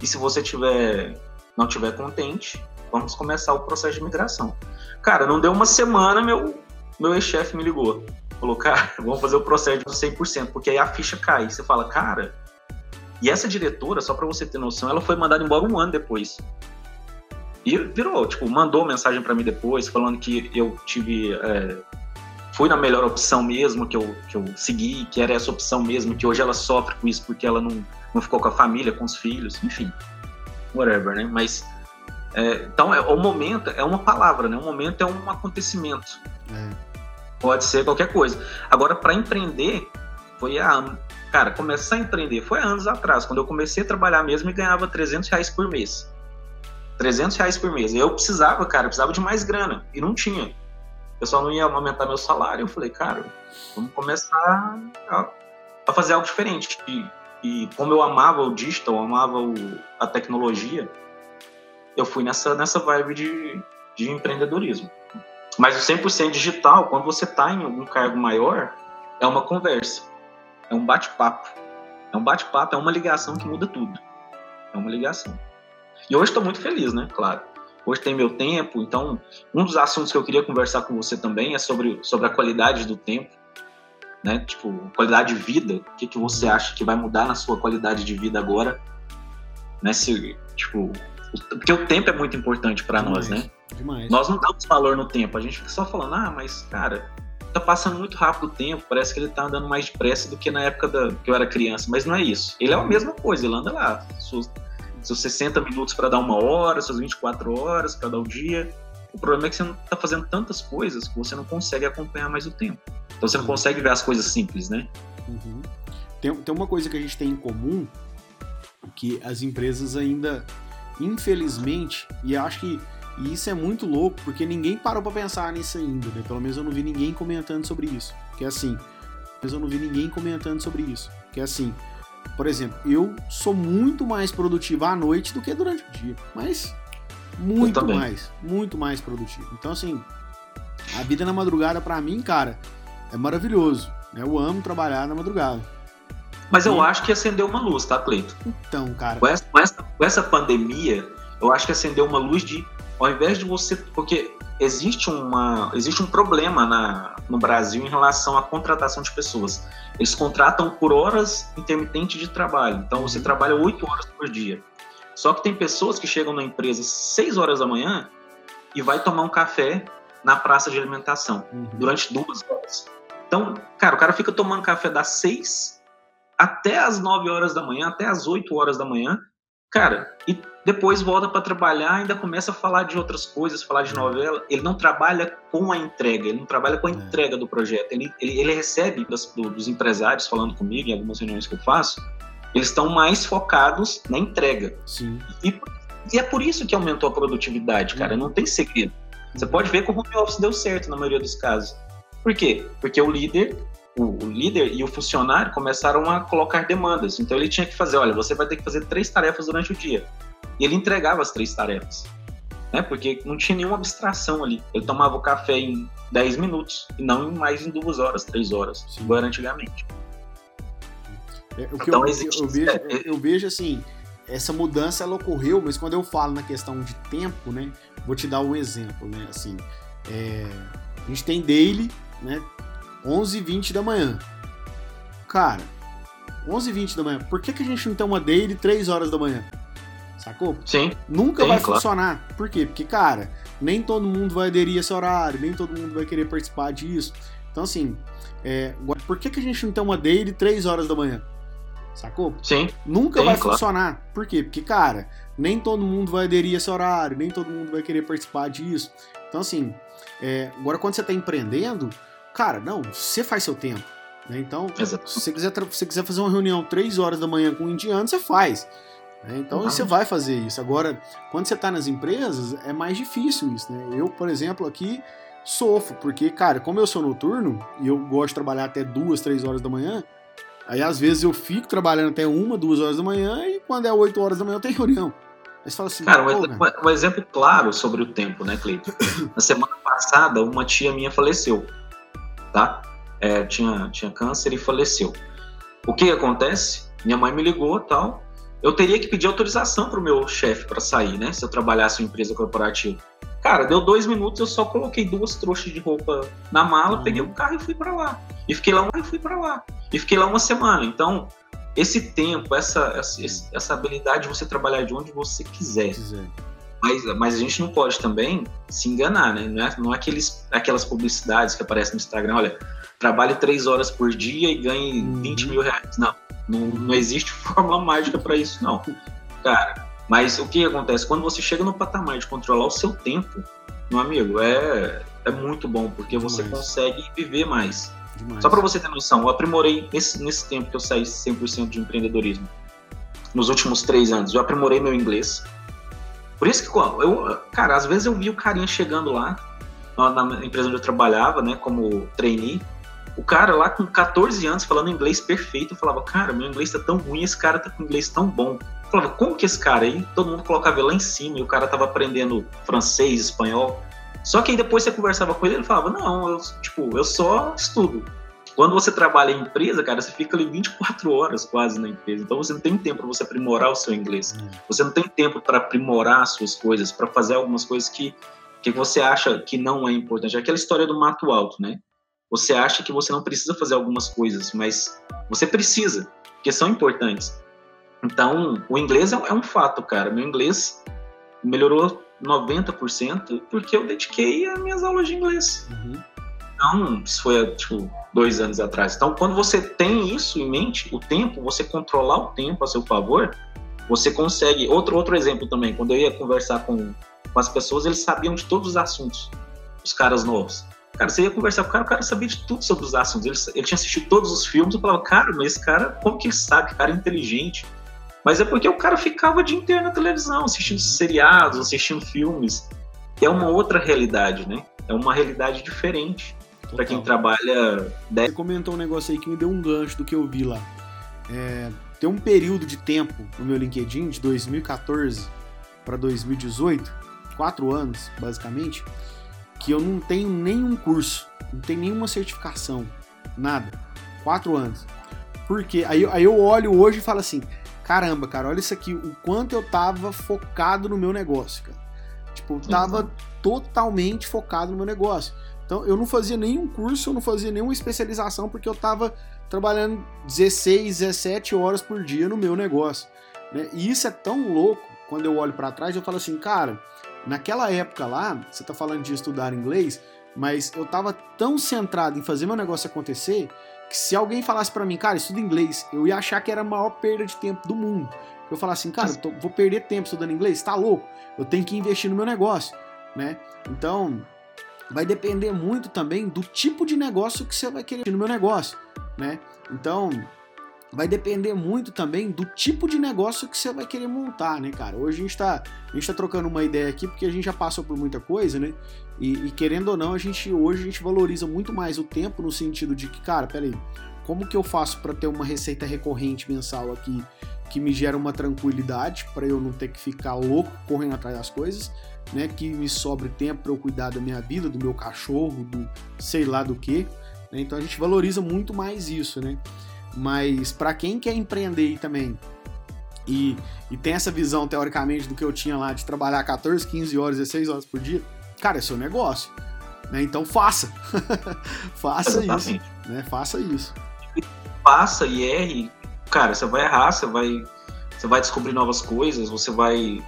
E se você tiver não tiver contente, vamos começar o processo de migração. Cara, não deu uma semana, meu meu ex-chefe me ligou. Falou, cara, vamos fazer o processo de 100%, porque aí a ficha cai. Você fala, cara. E essa diretora, só para você ter noção, ela foi mandada embora um ano depois. E virou, tipo, mandou mensagem para mim depois, falando que eu tive. É, fui na melhor opção mesmo, que eu, que eu segui, que era essa opção mesmo, que hoje ela sofre com isso porque ela não, não ficou com a família, com os filhos, enfim. Whatever, né? Mas. É, então, é, o momento é uma palavra, né? O momento é um acontecimento. É. Pode ser qualquer coisa. Agora, para empreender, foi a. Cara, começar a empreender foi há anos atrás, quando eu comecei a trabalhar mesmo e ganhava 300 reais por mês. 300 reais por mês. Eu precisava, cara, precisava de mais grana. E não tinha. Pessoal não ia aumentar meu salário. Eu falei, cara, vamos começar a, a fazer algo diferente. E, e, como eu amava o digital, amava o, a tecnologia, eu fui nessa, nessa vibe de, de empreendedorismo. Mas o 100% digital, quando você está em algum cargo maior, é uma conversa, é um bate-papo. É um bate-papo, é uma ligação que muda tudo. É uma ligação. E hoje estou muito feliz, né? Claro. Hoje tem meu tempo, então um dos assuntos que eu queria conversar com você também é sobre, sobre a qualidade do tempo, né? Tipo, qualidade de vida. O que, que você acha que vai mudar na sua qualidade de vida agora? Né? Se, tipo, porque o tempo é muito importante para nós, né? Demais. Nós não damos valor no tempo, a gente fica só falando, ah, mas cara, tá passando muito rápido o tempo, parece que ele tá andando mais depressa do que na época da, que eu era criança, mas não é isso. Ele é a mesma coisa, ele anda lá, seus, seus 60 minutos para dar uma hora, suas 24 horas para dar o dia. O problema é que você não tá fazendo tantas coisas que você não consegue acompanhar mais o tempo. Então você não consegue ver as coisas simples, né? Uhum. Tem, tem uma coisa que a gente tem em comum, que as empresas ainda, infelizmente, e acho que e isso é muito louco, porque ninguém parou para pensar nisso ainda, né? Pelo menos eu não vi ninguém comentando sobre isso. Que é assim, mas eu não vi ninguém comentando sobre isso. Que é assim, por exemplo, eu sou muito mais produtivo à noite do que durante o dia. Mas muito mais, muito mais produtivo. Então assim, a vida na madrugada para mim, cara, é maravilhoso. Né? Eu amo trabalhar na madrugada. Mas eu e... acho que acendeu uma luz, tá, Cleito? Então, cara. Com essa, com essa, com essa pandemia, eu acho que acendeu uma luz de ao invés de você. Porque existe, uma, existe um problema na, no Brasil em relação à contratação de pessoas. Eles contratam por horas intermitentes de trabalho. Então você trabalha oito horas por dia. Só que tem pessoas que chegam na empresa seis horas da manhã e vai tomar um café na praça de alimentação uhum. durante duas horas. Então, cara, o cara fica tomando café das seis até as nove horas da manhã, até as oito horas da manhã, Cara, e depois volta para trabalhar, ainda começa a falar de outras coisas, falar de novela. Ele não trabalha com a entrega, ele não trabalha com a é. entrega do projeto. Ele, ele, ele recebe das, do, dos empresários falando comigo em algumas reuniões que eu faço, eles estão mais focados na entrega. Sim. E, e é por isso que aumentou a produtividade, cara. Uhum. Não tem segredo. Você pode ver que o home office deu certo na maioria dos casos. Por quê? Porque o líder o, o, líder e o funcionário começaram a colocar demandas. Então ele tinha que fazer, olha, você vai ter que fazer três tarefas durante o dia. E ele entregava as três tarefas. Né? Porque não tinha nenhuma abstração ali. Ele tomava o café em 10 minutos e não mais em duas horas, três horas, Sim. igual era antigamente. É, o que então, eu, existe, eu, vejo, é, eu vejo assim, essa mudança ela ocorreu, mas quando eu falo na questão de tempo, né, vou te dar um exemplo, né, assim, é, a gente tem daily, né, 11h20 da manhã. Cara, 11h20 da manhã, por que, que a gente não tem uma daily 3 horas da manhã? Sacou? Sim. Nunca sim, vai claro. funcionar. Por quê? Porque, cara, nem todo mundo vai aderir a esse horário, nem todo mundo vai querer participar disso. Então, assim, é, por que, que a gente não tem uma daily 3 horas da manhã? Sacou? Sim. Nunca sim, vai claro. funcionar. Por quê? Porque, cara, nem todo mundo vai aderir a esse horário, nem todo mundo vai querer participar disso. Então, assim, é, agora quando você está empreendendo, Cara, não, você faz seu tempo. Né? Então, Exato. se você quiser, se quiser fazer uma reunião 3 horas da manhã com um indiano, você faz. Né? Então uhum. você vai fazer isso. Agora, quando você está nas empresas, é mais difícil isso. Né? Eu, por exemplo, aqui sofro, porque, cara, como eu sou noturno e eu gosto de trabalhar até duas, três horas da manhã, aí às vezes eu fico trabalhando até uma, duas horas da manhã e quando é 8 horas da manhã eu tenho reunião. Aí você fala assim, cara, um, um, exemplo claro sobre o tempo, né, Cleiton? Na semana passada, uma tia minha faleceu tá? É, tinha, tinha câncer e faleceu. O que acontece? Minha mãe me ligou tal. Eu teria que pedir autorização para o meu chefe para sair, né? Se eu trabalhasse em empresa corporativa. Cara, deu dois minutos, eu só coloquei duas trouxas de roupa na mala, uhum. peguei o carro e fui para lá. E fiquei lá e fui para lá. E fiquei lá uma semana. Então, esse tempo, essa, essa, essa habilidade de você trabalhar de onde você quiser. quiser. Mas, mas a gente não pode também se enganar, né? Não é, não é aqueles, aquelas publicidades que aparecem no Instagram, olha, trabalhe três horas por dia e ganhe Uhum. 20 mil reais. Não, não, não existe fórmula mágica para isso, não. Cara, mas o que acontece? Quando você chega no patamar de controlar o seu tempo, meu amigo, é, é muito bom, porque você Demais. consegue viver mais. Demais. Só para você ter noção, eu aprimorei nesse, nesse tempo que eu saí 100% de empreendedorismo, nos últimos três anos, eu aprimorei meu inglês. Por isso que, eu, cara, às vezes eu vi o carinha chegando lá, na, na empresa onde eu trabalhava, né, como trainee, o cara lá com 14 anos falando inglês perfeito, eu falava, cara, meu inglês tá tão ruim, esse cara tá com inglês tão bom. Eu falava, como que esse cara aí, todo mundo colocava ele lá em cima e o cara tava aprendendo francês, espanhol. Só que aí depois você conversava com ele, ele falava, não, eu, tipo, eu só estudo. Quando você trabalha em empresa, cara, você fica ali 24 horas quase na empresa. Então você não tem tempo para você aprimorar o seu inglês. Hum. Você não tem tempo para aprimorar as suas coisas, para fazer algumas coisas que, que você acha que não é importante. É aquela história do mato alto, né? Você acha que você não precisa fazer algumas coisas, mas você precisa, porque são importantes. Então, o inglês é, é um fato, cara. Meu inglês melhorou 90% porque eu dediquei as minhas aulas de inglês. Uhum. Então, isso foi, tipo, dois anos atrás. Então, quando você tem isso em mente, o tempo, você controlar o tempo a seu favor, você consegue. Outro, outro exemplo também, quando eu ia conversar com, com as pessoas, eles sabiam de todos os assuntos, os caras novos. Cara, você ia conversar com o cara, o cara sabia de tudo sobre os assuntos. Ele, ele tinha assistido todos os filmes, eu falava, cara, mas esse cara, como que ele sabe? Que cara é inteligente. Mas é porque o cara ficava o dia inteiro na televisão, assistindo seriados, assistindo filmes. É uma outra realidade, né? É uma realidade diferente para quem trabalha Você comentou um negócio aí que me deu um gancho do que eu vi lá. É, tem um período de tempo no meu LinkedIn, de 2014 para 2018, quatro anos, basicamente, que eu não tenho nenhum curso, não tenho nenhuma certificação, nada. Quatro anos. Porque aí, aí eu olho hoje e falo assim: caramba, cara, olha isso aqui, o quanto eu tava focado no meu negócio, cara. Tipo, eu tava totalmente focado no meu negócio. Então, eu não fazia nenhum curso, eu não fazia nenhuma especialização, porque eu tava trabalhando 16, 17 horas por dia no meu negócio. né? E isso é tão louco, quando eu olho para trás, eu falo assim, cara, naquela época lá, você tá falando de estudar inglês, mas eu tava tão centrado em fazer meu negócio acontecer, que se alguém falasse para mim, cara, estuda inglês, eu ia achar que era a maior perda de tempo do mundo. Eu falar assim, cara, eu tô- vou perder tempo estudando inglês? Tá louco? Eu tenho que investir no meu negócio, né? Então, vai depender muito também do tipo de negócio que você vai querer no meu negócio, né? Então, vai depender muito também do tipo de negócio que você vai querer montar, né, cara? Hoje a gente tá, a gente tá trocando uma ideia aqui porque a gente já passou por muita coisa, né? E, e querendo ou não, a gente hoje a gente valoriza muito mais o tempo no sentido de que, cara, peraí, como que eu faço para ter uma receita recorrente mensal aqui que me gera uma tranquilidade para eu não ter que ficar louco correndo atrás das coisas, né? Que me sobre tempo para eu cuidar da minha vida, do meu cachorro, do sei lá do que. né? Então a gente valoriza muito mais isso, né? Mas para quem quer empreender também e, e tem essa visão teoricamente do que eu tinha lá de trabalhar 14, 15 horas, 16 horas por dia, cara, é seu negócio. Né? Então faça. faça isso. Exatamente. Né? Faça isso. Passa e erre, cara, você vai errar, você vai, você vai descobrir novas coisas, você vai.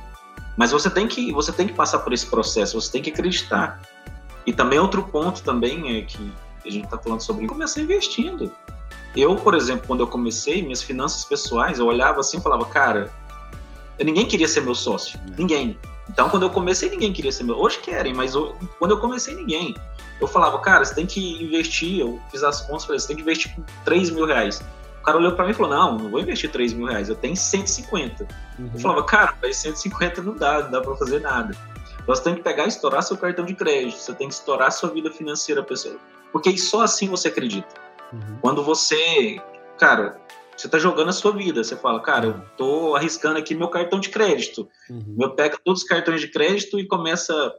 Mas você tem que, você tem que passar por esse processo, você tem que acreditar. E também outro ponto também é que a gente está falando sobre começar investindo. Eu, por exemplo, quando eu comecei, minhas finanças pessoais, eu olhava assim e falava, cara, ninguém queria ser meu sócio, É. ninguém. Então, quando eu comecei, ninguém queria ser meu. Hoje querem, mas eu- quando eu comecei, ninguém. Eu falava, cara, você tem que investir. Eu fiz as contas, falei, você tem que investir com 3 mil reais. O cara olhou pra mim e falou: Não, não vou investir 3 mil reais, eu tenho 150. Uhum. Eu falava, cara, mas 150 não dá, não dá pra fazer nada. Então, Você tem que pegar e estourar seu cartão de crédito, você tem que estourar sua vida financeira pessoal. Porque só assim você acredita. Uhum. Quando você, cara, você tá jogando a sua vida, você fala, cara, eu tô arriscando aqui meu cartão de crédito. Uhum. Eu pego todos os cartões de crédito e começa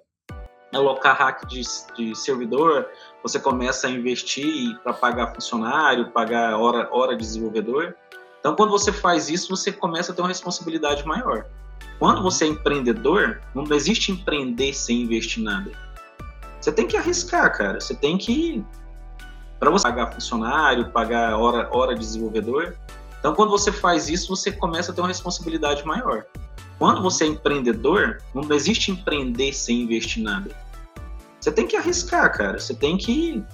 a alocar hack de, de servidor, você começa a investir para pagar funcionário, pagar hora, hora de desenvolvedor. Então, quando você faz isso, você começa a ter uma responsabilidade maior. Quando você é empreendedor, não existe empreender sem investir nada. Você tem que arriscar, cara. Você tem que para você pagar funcionário, pagar hora, hora de desenvolvedor. Então, quando você faz isso, você começa a ter uma responsabilidade maior. Quando você é empreendedor, não existe empreender sem investir nada. Você tem que arriscar, cara. Você tem que.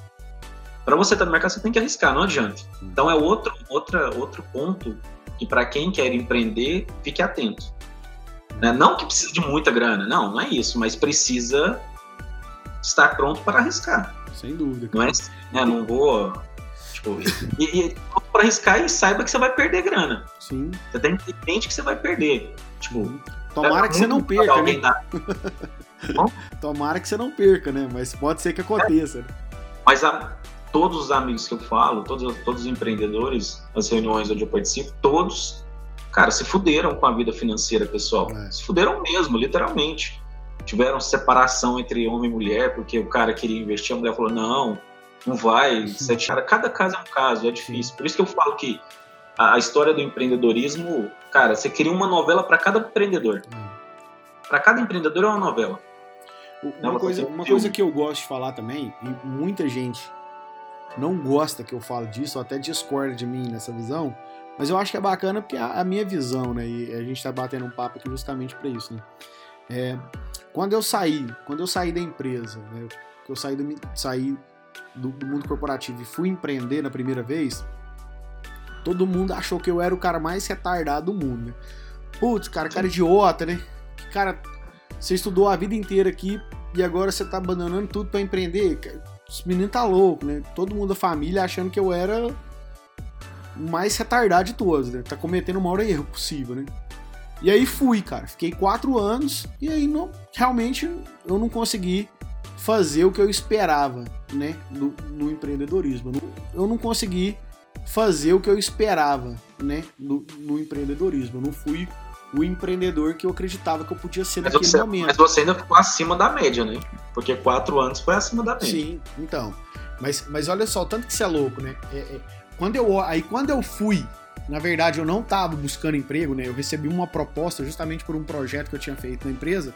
Para você estar no mercado, você tem que arriscar, não adianta. Então é outro, outra, outro ponto que para quem quer empreender, fique atento. Né? Não que precisa de muita grana, não, não é isso, mas precisa estar pronto para arriscar. Sem dúvida. Não é, né, não vou tipo, e, e para arriscar e saiba que você vai perder grana. Sim. Você tem que ter em mente que você vai perder. Tipo, Tomara que você não perca, né? Tomara que você não perca, né? Mas pode ser que aconteça. né? Mas a, todos os amigos que eu falo, todos, todos os empreendedores, as reuniões onde eu participo, todos, cara, se fuderam com a vida financeira pessoal. É. Se fuderam mesmo, literalmente. Tiveram separação entre homem e mulher, porque o cara queria investir, a mulher falou, não, não vai. Sete, cara, cada caso é um caso, é difícil. Por isso que eu falo que a, a história do empreendedorismo, cara, você cria uma novela para cada empreendedor. Para cada empreendedor é uma novela. Uma, Não, coisa, uma coisa que eu gosto de falar também, e muita gente não gosta que eu falo disso, ou até discorda de mim nessa visão, mas eu acho que é bacana porque é a, a minha visão, né? E a gente tá batendo um papo aqui justamente para isso, né? É, quando eu saí, quando eu saí da empresa, né? Que eu saí do, saí do, do mundo corporativo e fui empreender na primeira vez, todo mundo achou que eu era o cara mais retardado do mundo, né? Putz, cara, cara idiota, né? Que cara você estudou a vida inteira aqui e agora você tá abandonando tudo pra empreender. Esse menino tá louco, né? Todo mundo da família achando que eu era o mais retardado de todos, né? Tá cometendo o maior erro possível, né? E aí fui, cara. Fiquei quatro anos e aí não, realmente eu não consegui fazer o que eu esperava, né? No, no empreendedorismo. Eu não, eu não consegui fazer o que eu esperava, né? No, no empreendedorismo. Eu não fui o empreendedor que eu acreditava que eu podia ser Mas naquele você, momento. mas você ainda ficou acima da média, né? Porque quatro anos foi acima da média. Sim, então. Mas, mas olha só, tanto que você é louco, né? É- é, quando eu, aí quando eu fui, na verdade eu não tava buscando emprego, né? Eu recebi uma proposta justamente por um projeto que eu tinha feito na empresa.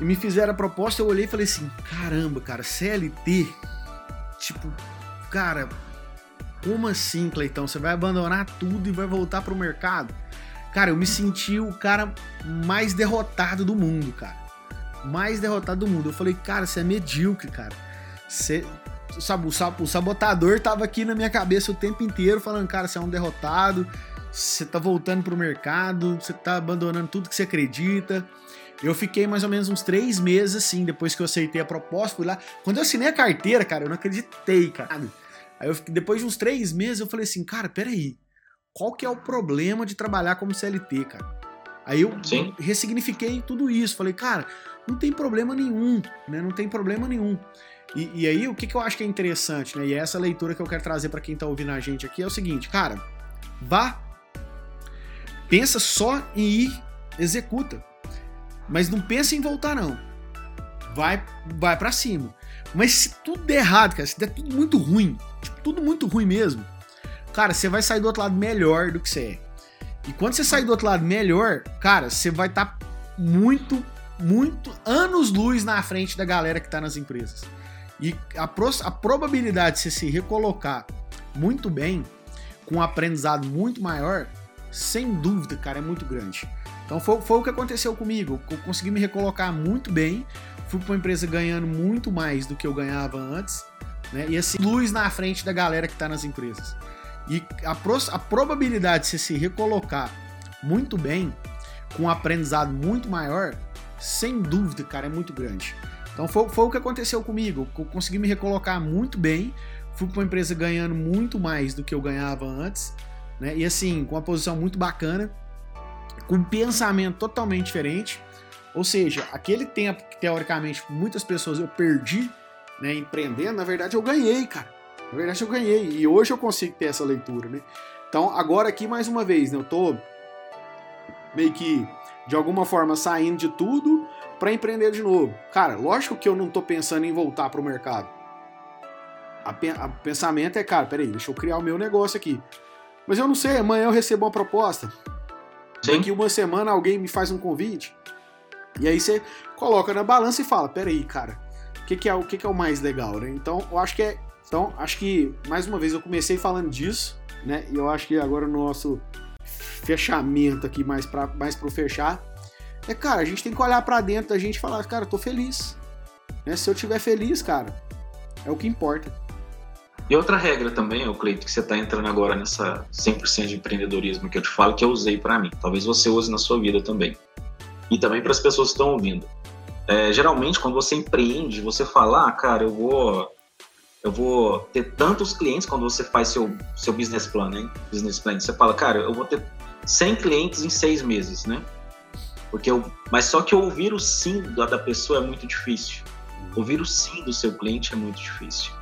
E me fizeram a proposta, eu olhei e falei assim: caramba, cara, CLT? Tipo, cara, como assim, Cleitão? Você vai abandonar tudo e vai voltar pro mercado? Cara, eu me senti o cara mais derrotado do mundo, cara. Mais derrotado do mundo. Eu falei, cara, você é medíocre, cara. Você. Sabe, o sa- o sabotador tava aqui na minha cabeça o tempo inteiro, falando, cara, você é um derrotado, você tá voltando pro mercado, você tá abandonando tudo que você acredita. Eu fiquei mais ou menos uns três meses assim, depois que eu aceitei a proposta, fui lá. Quando eu assinei a carteira, cara, eu não acreditei, cara. Aí eu, depois de uns três meses, eu falei assim, cara, peraí, qual que é o problema de trabalhar como CLT, cara? Aí eu Sim. ressignifiquei tudo isso, falei, cara, não tem problema nenhum, né? Não tem problema nenhum. E, e aí, o que, que eu acho que é interessante, né? E é essa leitura que eu quero trazer para quem tá ouvindo a gente aqui é o seguinte, cara, vá, pensa só em ir, executa. Mas não pensa em voltar, não. Vai, vai para cima. Mas se tudo der errado, cara, se der tudo muito ruim, tipo, tudo muito ruim mesmo, cara, você vai sair do outro lado melhor do que você é. E quando você sair do outro lado melhor, cara, você vai estar muito, muito anos luz na frente da galera que tá nas empresas. E a, pros- a probabilidade de você se recolocar muito bem, com um aprendizado muito maior, sem dúvida, cara, é muito grande. Então foi, foi o que aconteceu comigo. Eu consegui me recolocar muito bem, fui para uma empresa ganhando muito mais do que eu ganhava antes, né? E assim, luz na frente da galera que tá nas empresas. E a, pros- a probabilidade de você se recolocar muito bem, com um aprendizado muito maior, sem dúvida, cara, é muito grande. Então foi, foi o que aconteceu comigo. Eu consegui me recolocar muito bem, fui para uma empresa ganhando muito mais do que eu ganhava antes, né? E assim, com uma posição muito bacana, com um pensamento totalmente diferente. Ou seja, aquele tempo que teoricamente muitas pessoas eu perdi, né, empreendendo, na verdade eu ganhei, cara. Na verdade eu ganhei e hoje eu consigo ter essa leitura, né? Então, agora aqui mais uma vez, né, eu tô meio que de alguma forma saindo de tudo para empreender de novo. Cara, lógico que eu não tô pensando em voltar pro mercado. A, pe- a pensamento é, cara, peraí, deixa eu criar o meu negócio aqui. Mas eu não sei, amanhã eu recebo uma proposta. Sim. Daqui uma semana alguém me faz um convite. E aí você coloca na balança e fala, peraí, cara, o que, que é o que, que é o mais legal, né? Então, eu acho que é. Então, acho que, mais uma vez, eu comecei falando disso, né? E eu acho que agora no nosso fechamento aqui mais para mais pro fechar. É, cara, a gente tem que olhar para dentro da gente e falar, cara, eu tô feliz. Né? Se eu tiver feliz, cara, é o que importa. E outra regra também, o Cleito, que você está entrando agora nessa 100% de empreendedorismo que eu te falo, que eu usei para mim. Talvez você use na sua vida também. E também para as pessoas que estão ouvindo. É, geralmente, quando você empreende, você fala, ah, cara, eu vou eu vou ter tantos clientes quando você faz seu, seu business plan, né? Business plan. Você fala, cara, eu vou ter 100 clientes em seis meses, né? Porque eu, mas só que ouvir o sim da, da pessoa é muito difícil. Ouvir o sim do seu cliente é muito difícil.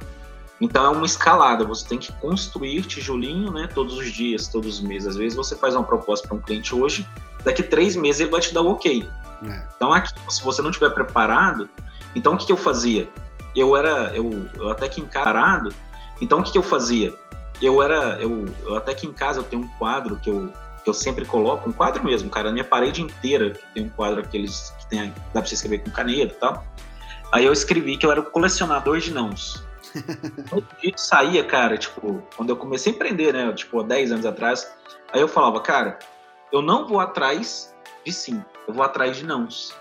Então é uma escalada, você tem que construir tijolinho, né? Todos os dias, todos os meses. Às vezes você faz uma proposta para um cliente hoje, daqui três meses ele vai te dar o ok. É. Então aqui, se você não estiver preparado, então o que, que eu fazia? Eu era, eu, eu até que encarado, então o que, que eu fazia? Eu era, eu, eu, até que em casa eu tenho um quadro que eu, que eu sempre coloco, um quadro mesmo, cara, a minha parede inteira tem um quadro aqueles que tem, dá pra você escrever com caneta e tal. Aí eu escrevi que eu era o colecionador de nãos. Todo dia saía, cara, tipo, quando eu comecei a empreender, né, tipo, há 10 anos atrás, aí eu falava, cara, eu não vou atrás de sim, eu vou atrás de nãos.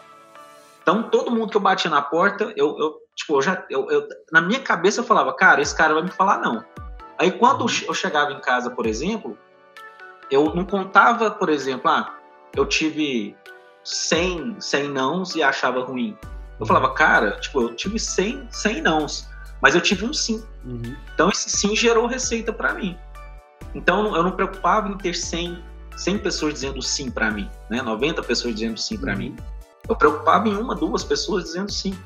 Então, todo mundo que eu batia na porta, eu, eu Tipo, eu já, eu, eu, na minha cabeça eu falava, cara, esse cara vai me falar não. Aí quando eu chegava em casa, por exemplo, eu não contava, por exemplo, ah, eu tive 100, 100 nãos e achava ruim. Eu falava, cara, tipo, eu tive 100, 100 nãos, mas eu tive um sim. Uhum. Então esse sim gerou receita para mim. Então eu não preocupava em ter 100, 100 pessoas dizendo sim para mim, né? 90 pessoas dizendo sim para uhum. mim. Eu preocupava em uma, duas pessoas dizendo sim.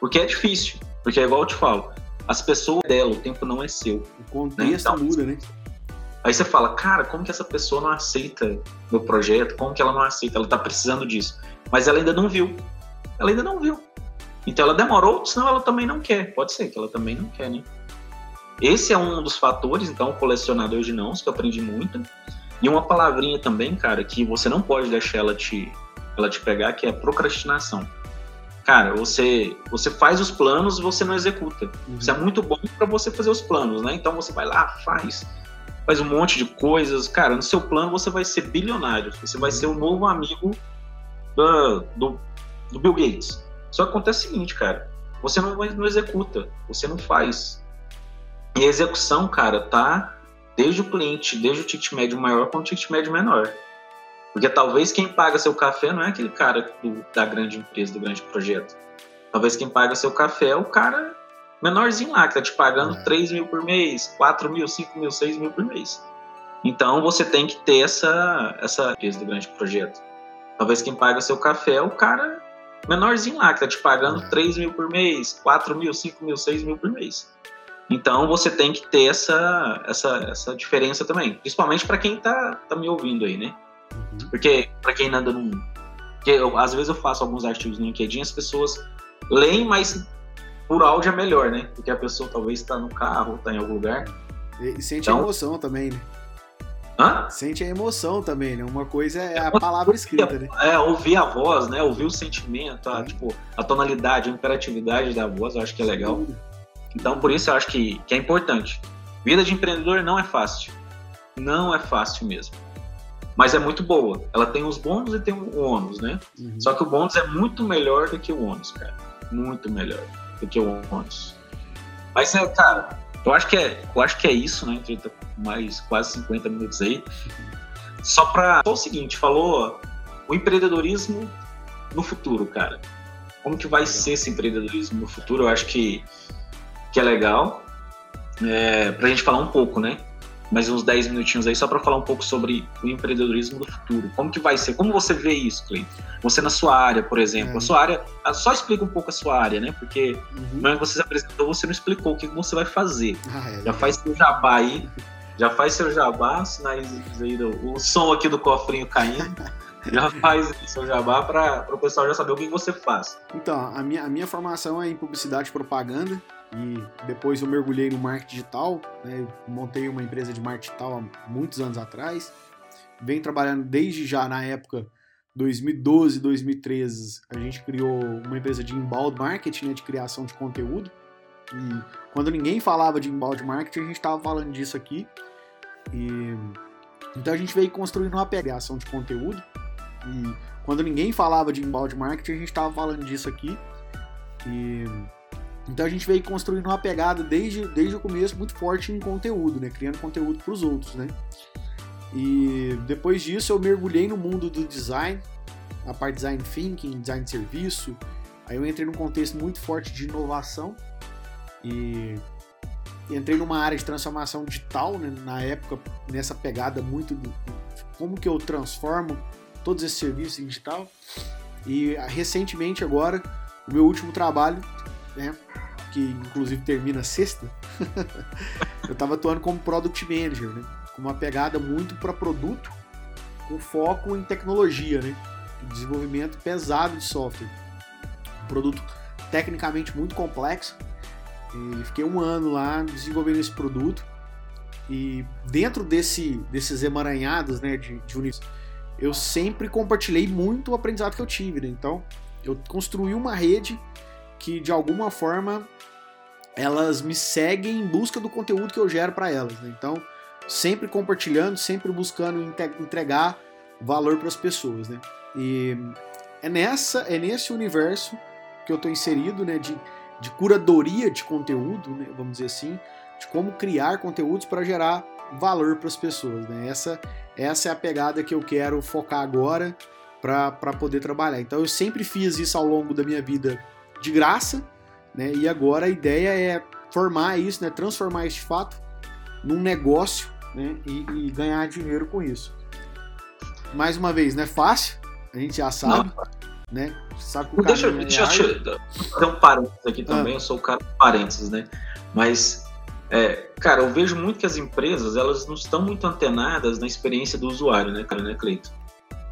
Porque é difícil. Porque é igual eu te falo, as pessoas dela, o tempo não é seu. O contexto né? então, muda, né? Aí você fala, cara, como que essa pessoa não aceita meu projeto? Como que ela não aceita? Ela tá precisando disso. Mas ela ainda não viu. Ela ainda não viu. Então ela demorou, senão ela também não quer. Pode ser que ela também não quer, né? Esse é um dos fatores, então, colecionador de nãos, que eu aprendi muito. E uma palavrinha também, cara, que você não pode deixar ela te, ela te pegar, que é procrastinação cara, você você faz os planos e você não executa. Uhum. Isso é muito bom para você fazer os planos, né? Então você vai lá, faz, faz um monte de coisas, cara. No seu plano você vai ser bilionário, você vai ser o novo amigo do, do, do Bill Gates. Só que acontece o seguinte, cara, você não, não executa, você não faz. E a execução, cara, tá desde o cliente, desde o ticket médio maior com o ticket médio menor. Porque talvez quem paga seu café não é aquele cara do, da grande empresa, do grande projeto. Talvez quem paga seu café é o cara menorzinho lá, que tá te pagando é. 3 mil por mês, 4 mil, 5 mil, 6 mil por mês. Então você tem que ter essa, essa empresa do grande projeto. Talvez quem paga seu café é o cara menorzinho lá, que tá te pagando é. 3 mil por mês, 4 mil, 5 mil, 6 mil por mês. Então você tem que ter essa, essa, essa diferença também, principalmente para quem tá, tá me ouvindo aí, né? Uhum. Porque, para quem anda num. Porque eu, às vezes eu faço alguns artigos no LinkedIn, as pessoas leem, mas por áudio é melhor, né? Porque a pessoa talvez está no carro, está em algum lugar. E, sente então, a emoção também, né? Hã? Sente a emoção também, né? Uma coisa é a palavra escrita, né? É, ouvir a voz, né? Ouvir o sentimento, a, tipo, a tonalidade, a imperatividade da voz, eu acho que é legal. Então, por isso eu acho que, que é importante. Vida de empreendedor não é fácil. Não é fácil mesmo mas é muito boa. Ela tem os bônus e tem o ônus, né? Uhum. Só que o bônus é muito melhor do que o ônus, cara. Muito melhor do que o ônus. Mas, é, cara, eu acho que é, eu acho que é isso, né? A tá mais quase 50 minutos aí. Só para Só o seguinte, falou o empreendedorismo no futuro, cara. Como que vai ser esse empreendedorismo no futuro? Eu acho que, que é legal. É, pra gente falar um pouco, né? Mais uns 10 minutinhos aí só para falar um pouco sobre o empreendedorismo do futuro. Como que vai ser? Como você vê isso, Cleiton? Você na sua área, por exemplo. É. A sua área, ah, só explica um pouco a sua área, né? Porque uhum. na você se apresentou, você não explicou o que você vai fazer. Ah, é, já faz seu jabá aí, já faz seu jabá, sinais aí do, o som aqui do cofrinho caindo. já faz seu jabá para o pessoal já saber o que você faz. Então, a minha, a minha formação é em publicidade e propaganda e depois eu mergulhei no marketing digital, né? montei uma empresa de marketing digital há muitos anos atrás, venho trabalhando desde já na época 2012, 2013, a gente criou uma empresa de inbound marketing, né, de criação de conteúdo. E quando ninguém falava de inbound marketing, a gente estava falando disso aqui. E Então a gente veio construindo uma pegação de conteúdo e quando ninguém falava de inbound marketing, a gente estava falando disso aqui. E então a gente veio construindo uma pegada desde, desde o começo muito forte em conteúdo, né? Criando conteúdo para os outros, né? E depois disso eu mergulhei no mundo do design, a parte design thinking, design de serviço. Aí eu entrei num contexto muito forte de inovação e entrei numa área de transformação digital, né? na época, nessa pegada muito do, como que eu transformo todos esses serviços em digital. E recentemente agora, o meu último trabalho, né, que inclusive termina sexta, eu estava atuando como Product Manager, né, com uma pegada muito para produto, com foco em tecnologia, né, desenvolvimento pesado de software. Um produto tecnicamente muito complexo. E fiquei um ano lá desenvolvendo esse produto. E dentro desse, desses emaranhados né, de, de eu sempre compartilhei muito o aprendizado que eu tive. Né? Então, eu construí uma rede que, de alguma forma, elas me seguem em busca do conteúdo que eu gero para elas. Né? Então, sempre compartilhando, sempre buscando entregar valor para as pessoas. Né? E é, nessa, é nesse universo que eu estou inserido, né, de, de curadoria de conteúdo, né, vamos dizer assim, de como criar conteúdos para gerar valor para as pessoas. Né? Essa, essa é a pegada que eu quero focar agora para poder trabalhar. Então eu sempre fiz isso ao longo da minha vida de graça, né? e agora a ideia é formar isso, né? transformar esse fato num negócio né? e, e ganhar dinheiro com isso. Mais uma vez, não é fácil, a gente já sabe, não. né? Sabe que o deixa, deixa eu fazer um parênteses aqui também, ah. eu sou o cara de parênteses, né? Mas, é, cara, eu vejo muito que as empresas, elas não estão muito antenadas na experiência do usuário, né, cara, né, Cleito?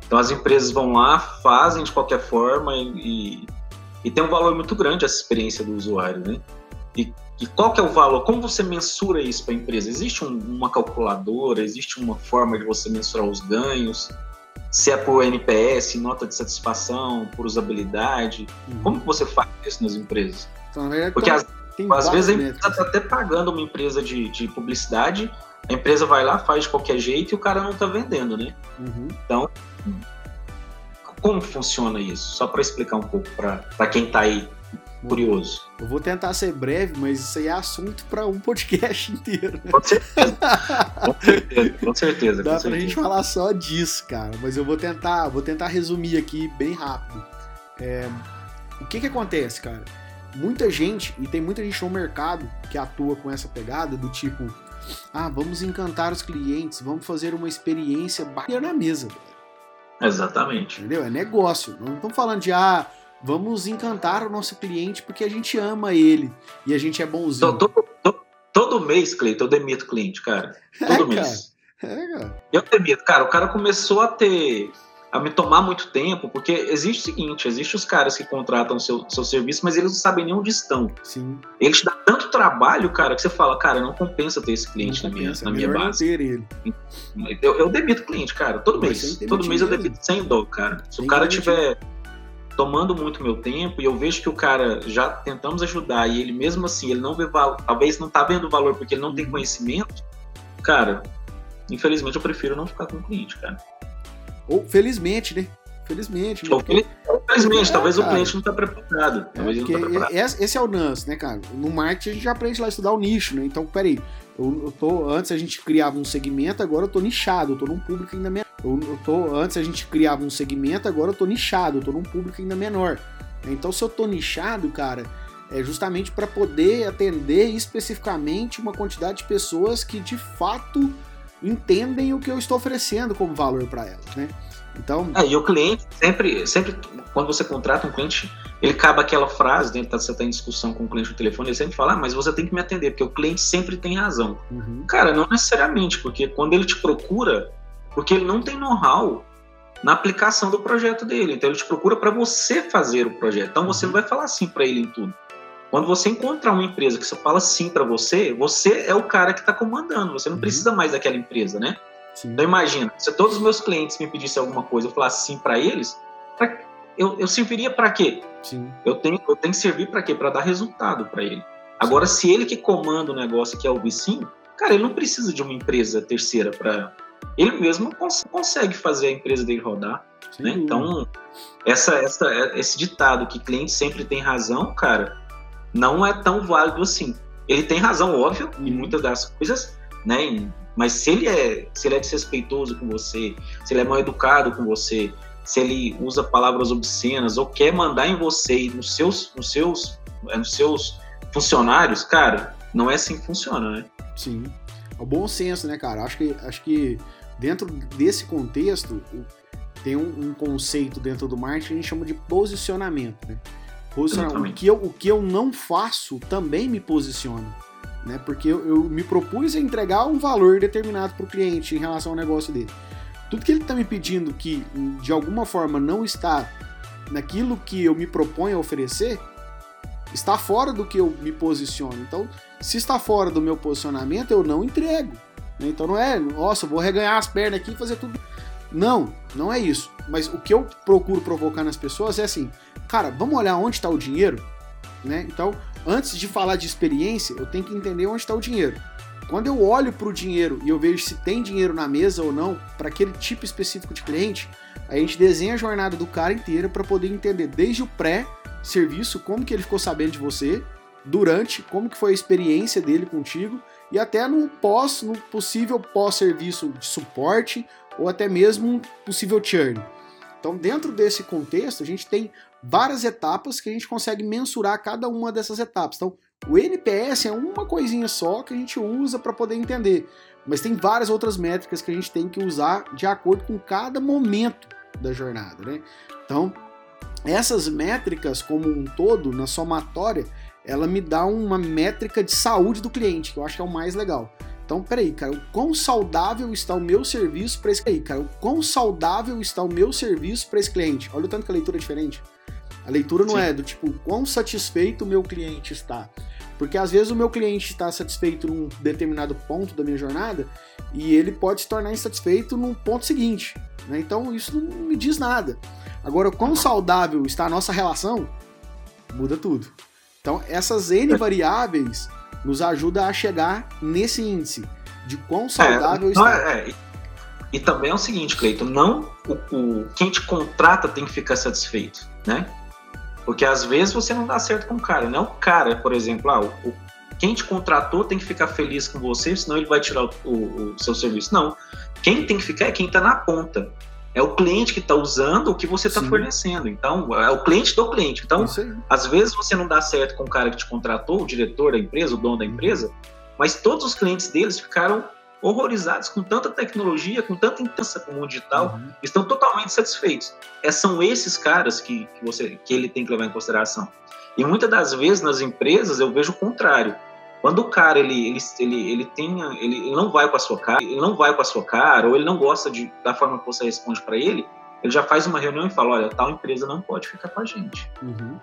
Então as empresas vão lá, fazem de qualquer forma e, e tem um valor muito grande essa experiência do usuário, né? E, e qual que é o valor? Como você mensura isso para a empresa? Existe um, uma calculadora? Existe uma forma de você mensurar os ganhos? se é por NPS, nota de satisfação, por usabilidade. Uhum. Como que você faz isso nas empresas? Então, Porque às, às vezes a empresa está até pagando uma empresa de, de, publicidade, a empresa vai lá, faz de qualquer jeito e o cara não está vendendo, né? Uhum. Então, como funciona isso? Só para explicar um pouco para quem está aí curioso. Eu vou tentar ser breve, mas isso aí é assunto para um podcast inteiro. Com certeza. com certeza, com certeza. Dá com pra gente falar só disso, cara. Mas eu vou tentar, vou tentar resumir aqui bem rápido. É, o que que acontece, cara? Muita gente, e tem muita gente no mercado que atua com essa pegada do tipo, ah, vamos encantar os clientes, vamos fazer uma experiência bacana na mesa. Exatamente. Entendeu? É negócio. Não estamos falando de, ah, Vamos encantar o nosso cliente porque a gente ama ele e a gente é bonzinho. Todo, todo, todo mês, Cleiton, eu demito cliente, cara. Todo é, mês. Cara. É, cara. Eu demito. Cara, o cara começou a ter a me tomar muito tempo, porque existe o seguinte, existe os caras que contratam seu, seu serviço, mas eles não sabem nem onde estão. Sim. Eles te dão tanto trabalho, cara, que você fala, cara, não compensa ter esse cliente não na minha, na minha base. Ele. Eu, eu demito cliente, cara, todo mês. Todo mês eu demito sem dó, cara. Se Tem o cara tiver tomando muito meu tempo e eu vejo que o cara já tentamos ajudar e ele mesmo assim, ele não vê valor, talvez não tá vendo valor porque ele não tem uhum. conhecimento, cara, infelizmente eu prefiro não ficar com o cliente, cara. Ou felizmente, né? Felizmente. Ou felizmente, é, talvez cara. o cliente não tá preparado. É, talvez não tá preparado. Esse é o lance, né, cara? No marketing a gente já aprende lá a estudar o nicho, né? Então, peraí, eu, eu tô, antes a gente criava um segmento, agora eu tô nichado, eu tô num público ainda menor. Eu, eu tô, antes a gente criava um segmento, agora eu tô nichado, eu tô num público ainda menor. Então, se eu tô nichado, cara, é justamente para poder atender especificamente uma quantidade de pessoas que de fato entendem o que eu estou oferecendo como valor para elas, né? Então. É, e o cliente sempre, sempre quando você contrata um cliente, ele acaba aquela frase, dentro né, você está em discussão com o cliente no telefone, ele sempre fala, ah, mas você tem que me atender, porque o cliente sempre tem razão. Uhum. Cara, não necessariamente, porque quando ele te procura, porque ele não tem know-how na aplicação do projeto dele, então ele te procura para você fazer o projeto. Então você uhum. vai falar sim para ele em tudo. Quando você encontrar uma empresa que você fala sim para você, você é o cara que está comandando, você não uhum. precisa mais daquela empresa, né? Sim. Então imagina, se todos os meus clientes me pedissem alguma coisa, eu falasse sim para eles, pra, eu, eu serviria para quê? Sim. Eu tenho, eu tenho que servir para quê? Para dar resultado para ele. Agora, sim. se ele que comanda o negócio que é o vizinho, cara, ele não precisa de uma empresa terceira para ele mesmo cons consegue fazer a empresa dele rodar. Né? Então, essa, essa, esse ditado que cliente sempre tem razão, cara, não é tão válido assim. Ele tem razão, óbvio, em uhum. muitas das coisas, né? Mas se ele é, se ele é desrespeitoso com você, se ele é mal educado com você, se ele usa palavras obscenas ou quer mandar em você e nos seus, nos seus, nos seus funcionários, cara, não é assim que funciona, né? Sim. É o bom senso, né, cara? Acho que, acho que dentro desse contexto, tem um, um conceito dentro do marketing que a gente chama de posicionamento, né? Posicionamento. O que, eu, o que eu não faço também me posiciona. Né? Porque eu, eu me propus a entregar um valor determinado para o cliente em relação ao negócio dele. Tudo que ele está me pedindo que de alguma forma não está naquilo que eu me proponho a oferecer, está fora do que eu me posiciono. Então, se está fora do meu posicionamento, eu não entrego. Né? Então não é, nossa, vou reganhar as pernas aqui e fazer tudo. Não, não é isso. Mas o que eu procuro provocar nas pessoas é assim, cara, vamos olhar onde está o dinheiro, né? Então, antes de falar de experiência, eu tenho que entender onde está o dinheiro. Quando eu olho para o dinheiro e eu vejo se tem dinheiro na mesa ou não para aquele tipo específico de cliente, a gente desenha a jornada do cara inteira para poder entender desde o pré-serviço como que ele ficou sabendo de você, durante como que foi a experiência dele contigo e até no pós, no possível pós-serviço de suporte ou até mesmo um possível churn. Então, dentro desse contexto, a gente tem várias etapas que a gente consegue mensurar cada uma dessas etapas. Então, o NPS é uma coisinha só que a gente usa para poder entender, mas tem várias outras métricas que a gente tem que usar de acordo com cada momento da jornada, né? Então, essas métricas como um todo, na somatória, ela me dá uma métrica de saúde do cliente, que eu acho que é o mais legal. Então, peraí, cara, o quão saudável está o meu serviço para esse cliente? Cara, o quão saudável está o meu serviço para esse cliente? Olha o tanto que a leitura é diferente. A leitura não Sim. é do tipo, quão satisfeito o meu cliente está. Porque às vezes o meu cliente está satisfeito num determinado ponto da minha jornada e ele pode se tornar insatisfeito num ponto seguinte. Né? Então isso não me diz nada. Agora, quão saudável está a nossa relação, muda tudo. Então, essas N variáveis nos ajuda a chegar nesse índice de quão é, saudável é, está. É, e também é o seguinte, Cleiton, não o, o, quem te contrata tem que ficar satisfeito, né? Porque às vezes você não dá certo com o cara, não é o cara, por exemplo, ah, o, quem te contratou tem que ficar feliz com você, senão ele vai tirar o, o, o seu serviço. Não. Quem tem que ficar é quem está na ponta. É o cliente que está usando o que você está fornecendo. Então, é o cliente do cliente. Então, às vezes você não dá certo com o cara que te contratou, o diretor da empresa, o dono da empresa, mas todos os clientes deles ficaram horrorizados com tanta tecnologia, com tanta intensa como o digital, uhum. estão totalmente satisfeitos. É, são esses caras que, que, você, que ele tem que levar em consideração. E muitas das vezes nas empresas eu vejo o contrário. Quando o cara ele, ele, ele, ele, tem, ele, ele não vai com a sua cara, ele não vai com a sua cara, ou ele não gosta de, da forma que você responde para ele, ele já faz uma reunião e fala: olha, tal empresa não pode ficar com a gente. Uhum.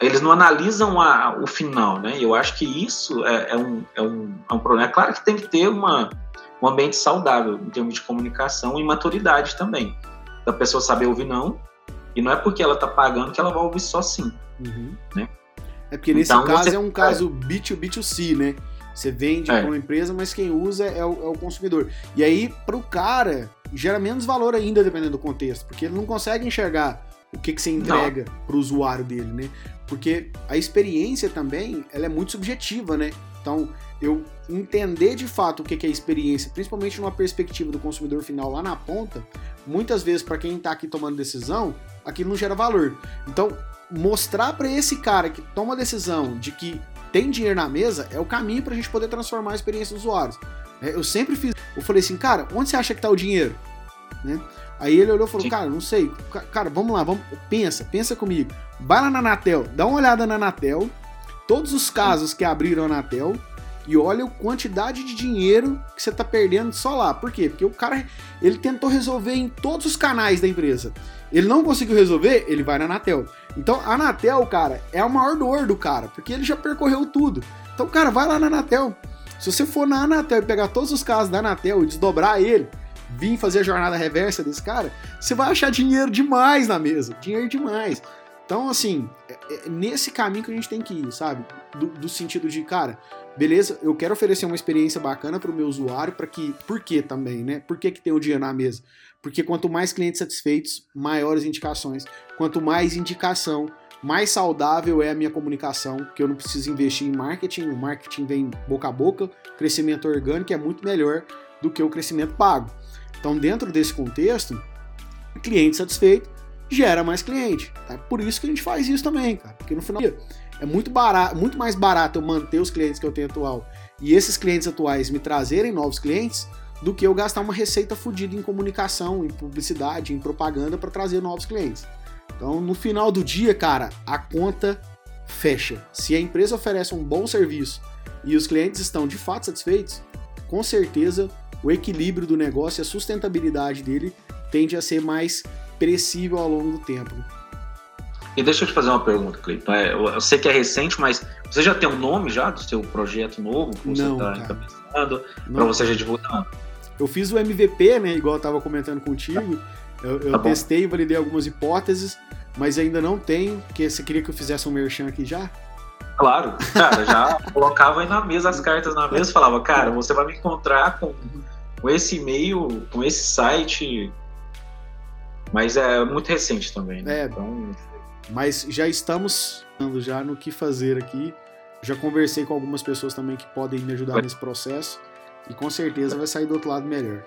Eles não analisam a, o final, né? Eu acho que isso é, é, um, é, um, é um problema. É claro que tem que ter uma, um ambiente saudável em termos de comunicação e maturidade também. Da pessoa saber ouvir não, e não é porque ela está pagando que ela vai ouvir só sim. Uhum. Né? É porque nesse então, caso você... é um caso B2B2C, né? Você vende é. para uma empresa, mas quem usa é o, é o consumidor. E aí, para o cara, gera menos valor ainda, dependendo do contexto, porque ele não consegue enxergar o que, que você entrega para o usuário dele, né? Porque a experiência também, ela é muito subjetiva, né? Então, eu entender de fato o que é experiência, principalmente numa perspectiva do consumidor final lá na ponta, muitas vezes para quem está aqui tomando decisão, aquilo não gera valor. Então, mostrar para esse cara que toma a decisão de que tem dinheiro na mesa é o caminho para a gente poder transformar a experiência dos usuários. É, eu sempre fiz. Eu falei assim, cara, onde você acha que está o dinheiro? Né? Aí ele olhou e falou, Sim. cara, não sei. Cara, vamos lá, vamos. Pensa, pensa comigo. Vai lá na Anatel, dá uma olhada na Anatel, todos os casos que abriram a Anatel, e olha a quantidade de dinheiro que você está perdendo só lá. Por quê? Porque o cara ele tentou resolver em todos os canais da empresa. Ele não conseguiu resolver, ele vai na Anatel. Então a Anatel, cara, é a maior dor do cara, porque ele já percorreu tudo. Então, cara, vai lá na Anatel. Se você for na Anatel e pegar todos os casos da Anatel e desdobrar ele, vir fazer a jornada reversa desse cara, você vai achar dinheiro demais na mesa. Dinheiro demais. Então, assim, é, é nesse caminho que a gente tem que ir, sabe? Do, do sentido de, cara, beleza, eu quero oferecer uma experiência bacana para o meu usuário, para que, por que também, né? Por que, que tem o dinheiro na mesa? Porque quanto mais clientes satisfeitos, maiores indicações. Quanto mais indicação, mais saudável é a minha comunicação, que eu não preciso investir em marketing, o marketing vem boca a boca, crescimento orgânico é muito melhor do que o crescimento pago. Então, dentro desse contexto, cliente satisfeito gera mais cliente. Tá? Por isso que a gente faz isso também, cara. Porque no final é muito barato, muito mais barato eu manter os clientes que eu tenho atual e esses clientes atuais me trazerem novos clientes do que eu gastar uma receita fodida em comunicação, em publicidade, em propaganda para trazer novos clientes. Então, no final do dia, cara, a conta fecha. Se a empresa oferece um bom serviço e os clientes estão de fato satisfeitos, com certeza o equilíbrio do negócio e a sustentabilidade dele tende a ser mais perecível ao longo do tempo. E deixa eu te fazer uma pergunta, Cleiton. É, eu sei que é recente, mas você já tem um nome já do seu projeto novo que você está encabeçando para você já divulgar? Eu fiz o MVP, né? Igual eu estava comentando contigo. Eu, eu tá testei, validei algumas hipóteses, mas ainda não tenho, porque você queria que eu fizesse um merchan aqui já? Claro, cara, já colocava aí na mesa as cartas na mesa e falava, cara, você vai me encontrar com, com esse e-mail, com esse site, mas é muito recente também, né? É, então... Mas já estamos já no que fazer aqui. Já conversei com algumas pessoas também que podem me ajudar nesse processo e com certeza vai sair do outro lado melhor.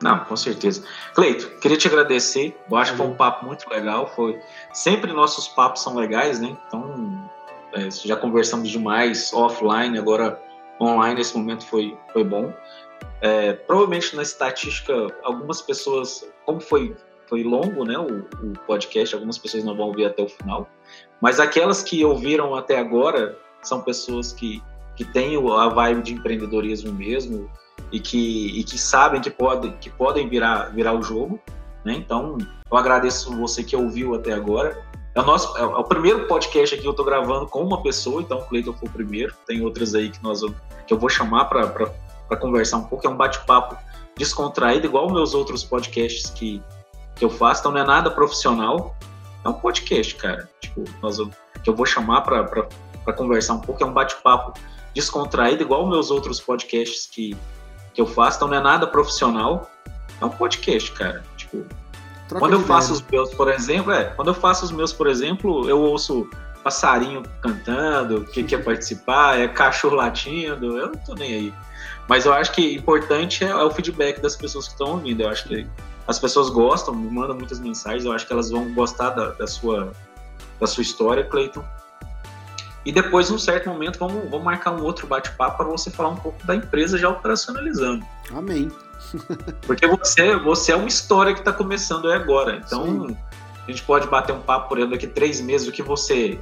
Não, com certeza. Cleito, queria te agradecer. Eu acho que foi um papo muito legal. Foi sempre nossos papos são legais, né? Então é, já conversamos demais offline, agora online nesse momento foi foi bom. É, provavelmente na estatística algumas pessoas, como foi foi longo, né? O, o podcast, algumas pessoas não vão ouvir até o final, mas aquelas que ouviram até agora são pessoas que que têm a vibe de empreendedorismo mesmo e que, e que sabem que, pode, que podem virar, virar o jogo. Né? Então, eu agradeço você que ouviu até agora. É o, nosso, é o primeiro podcast aqui que eu estou gravando com uma pessoa, então o Cleiton foi o primeiro. Tem outras aí que, nós, que eu vou chamar para conversar um pouco. É um bate-papo descontraído, igual meus outros podcasts que, que eu faço. Então, não é nada profissional. É um podcast, cara. Tipo, nós, que eu vou chamar para conversar um pouco. É um bate-papo descontraído, igual meus outros podcasts que, que eu faço, então não é nada profissional. É um podcast, cara. Tipo, Troca quando eu faço os meus, por exemplo, é, quando eu faço os meus, por exemplo, eu ouço passarinho cantando, que quer participar, é cachorro latindo, eu não tô nem aí. Mas eu acho que importante é, é o feedback das pessoas que estão ouvindo. Eu acho que as pessoas gostam, me mandam muitas mensagens, eu acho que elas vão gostar da, da sua, da sua história, Cleiton. E depois, num certo momento, vamos, vamos marcar um outro bate-papo para você falar um pouco da empresa já operacionalizando. Amém. Porque você, você é uma história que está começando aí agora. Então, Sim. a gente pode bater um papo por daqui três meses o que você,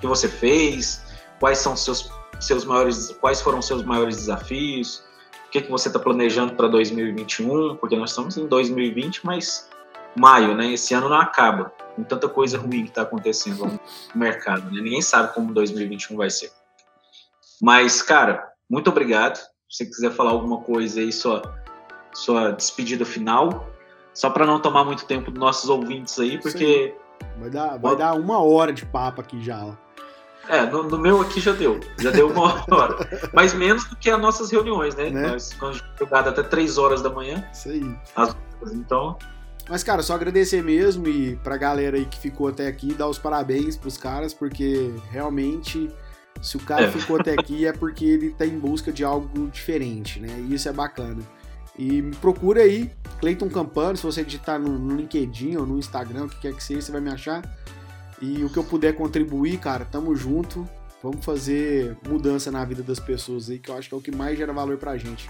que você fez, quais são seus, seus maiores, quais foram seus maiores desafios, o que, que você está planejando para 2021, porque nós estamos em 2020, mas maio, né? Esse ano não acaba com tanta coisa ruim que está acontecendo no mercado. Né? Ninguém sabe como 2021 vai ser. Mas, cara, muito obrigado. Se você quiser falar alguma coisa aí, sua, sua despedida final, só para não tomar muito tempo dos nossos ouvintes aí, porque. Vai dar, vai dar uma hora de papo aqui já. É, no, no, meu aqui já deu. Já deu uma hora. Mas menos do que as nossas reuniões, né? né? Nós ficamos jogados até 3 horas da manhã. Isso aí. As, então, mas, cara, só agradecer mesmo e pra galera aí que ficou até aqui, dar os parabéns pros caras, porque realmente, se o cara é. ficou até aqui é porque ele tá em busca de algo diferente, né? E isso é bacana. E me procura aí, Cleiton Campano, se você digitar no, no LinkedIn ou no Instagram, o que quer que seja, você vai me achar. E o que eu puder contribuir, cara, tamo junto. Vamos fazer mudança na vida das pessoas aí, que eu acho que é o que mais gera valor pra gente.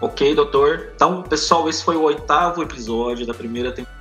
Ok, doutor. Então, pessoal, esse foi o oitavo episódio da primeira temporada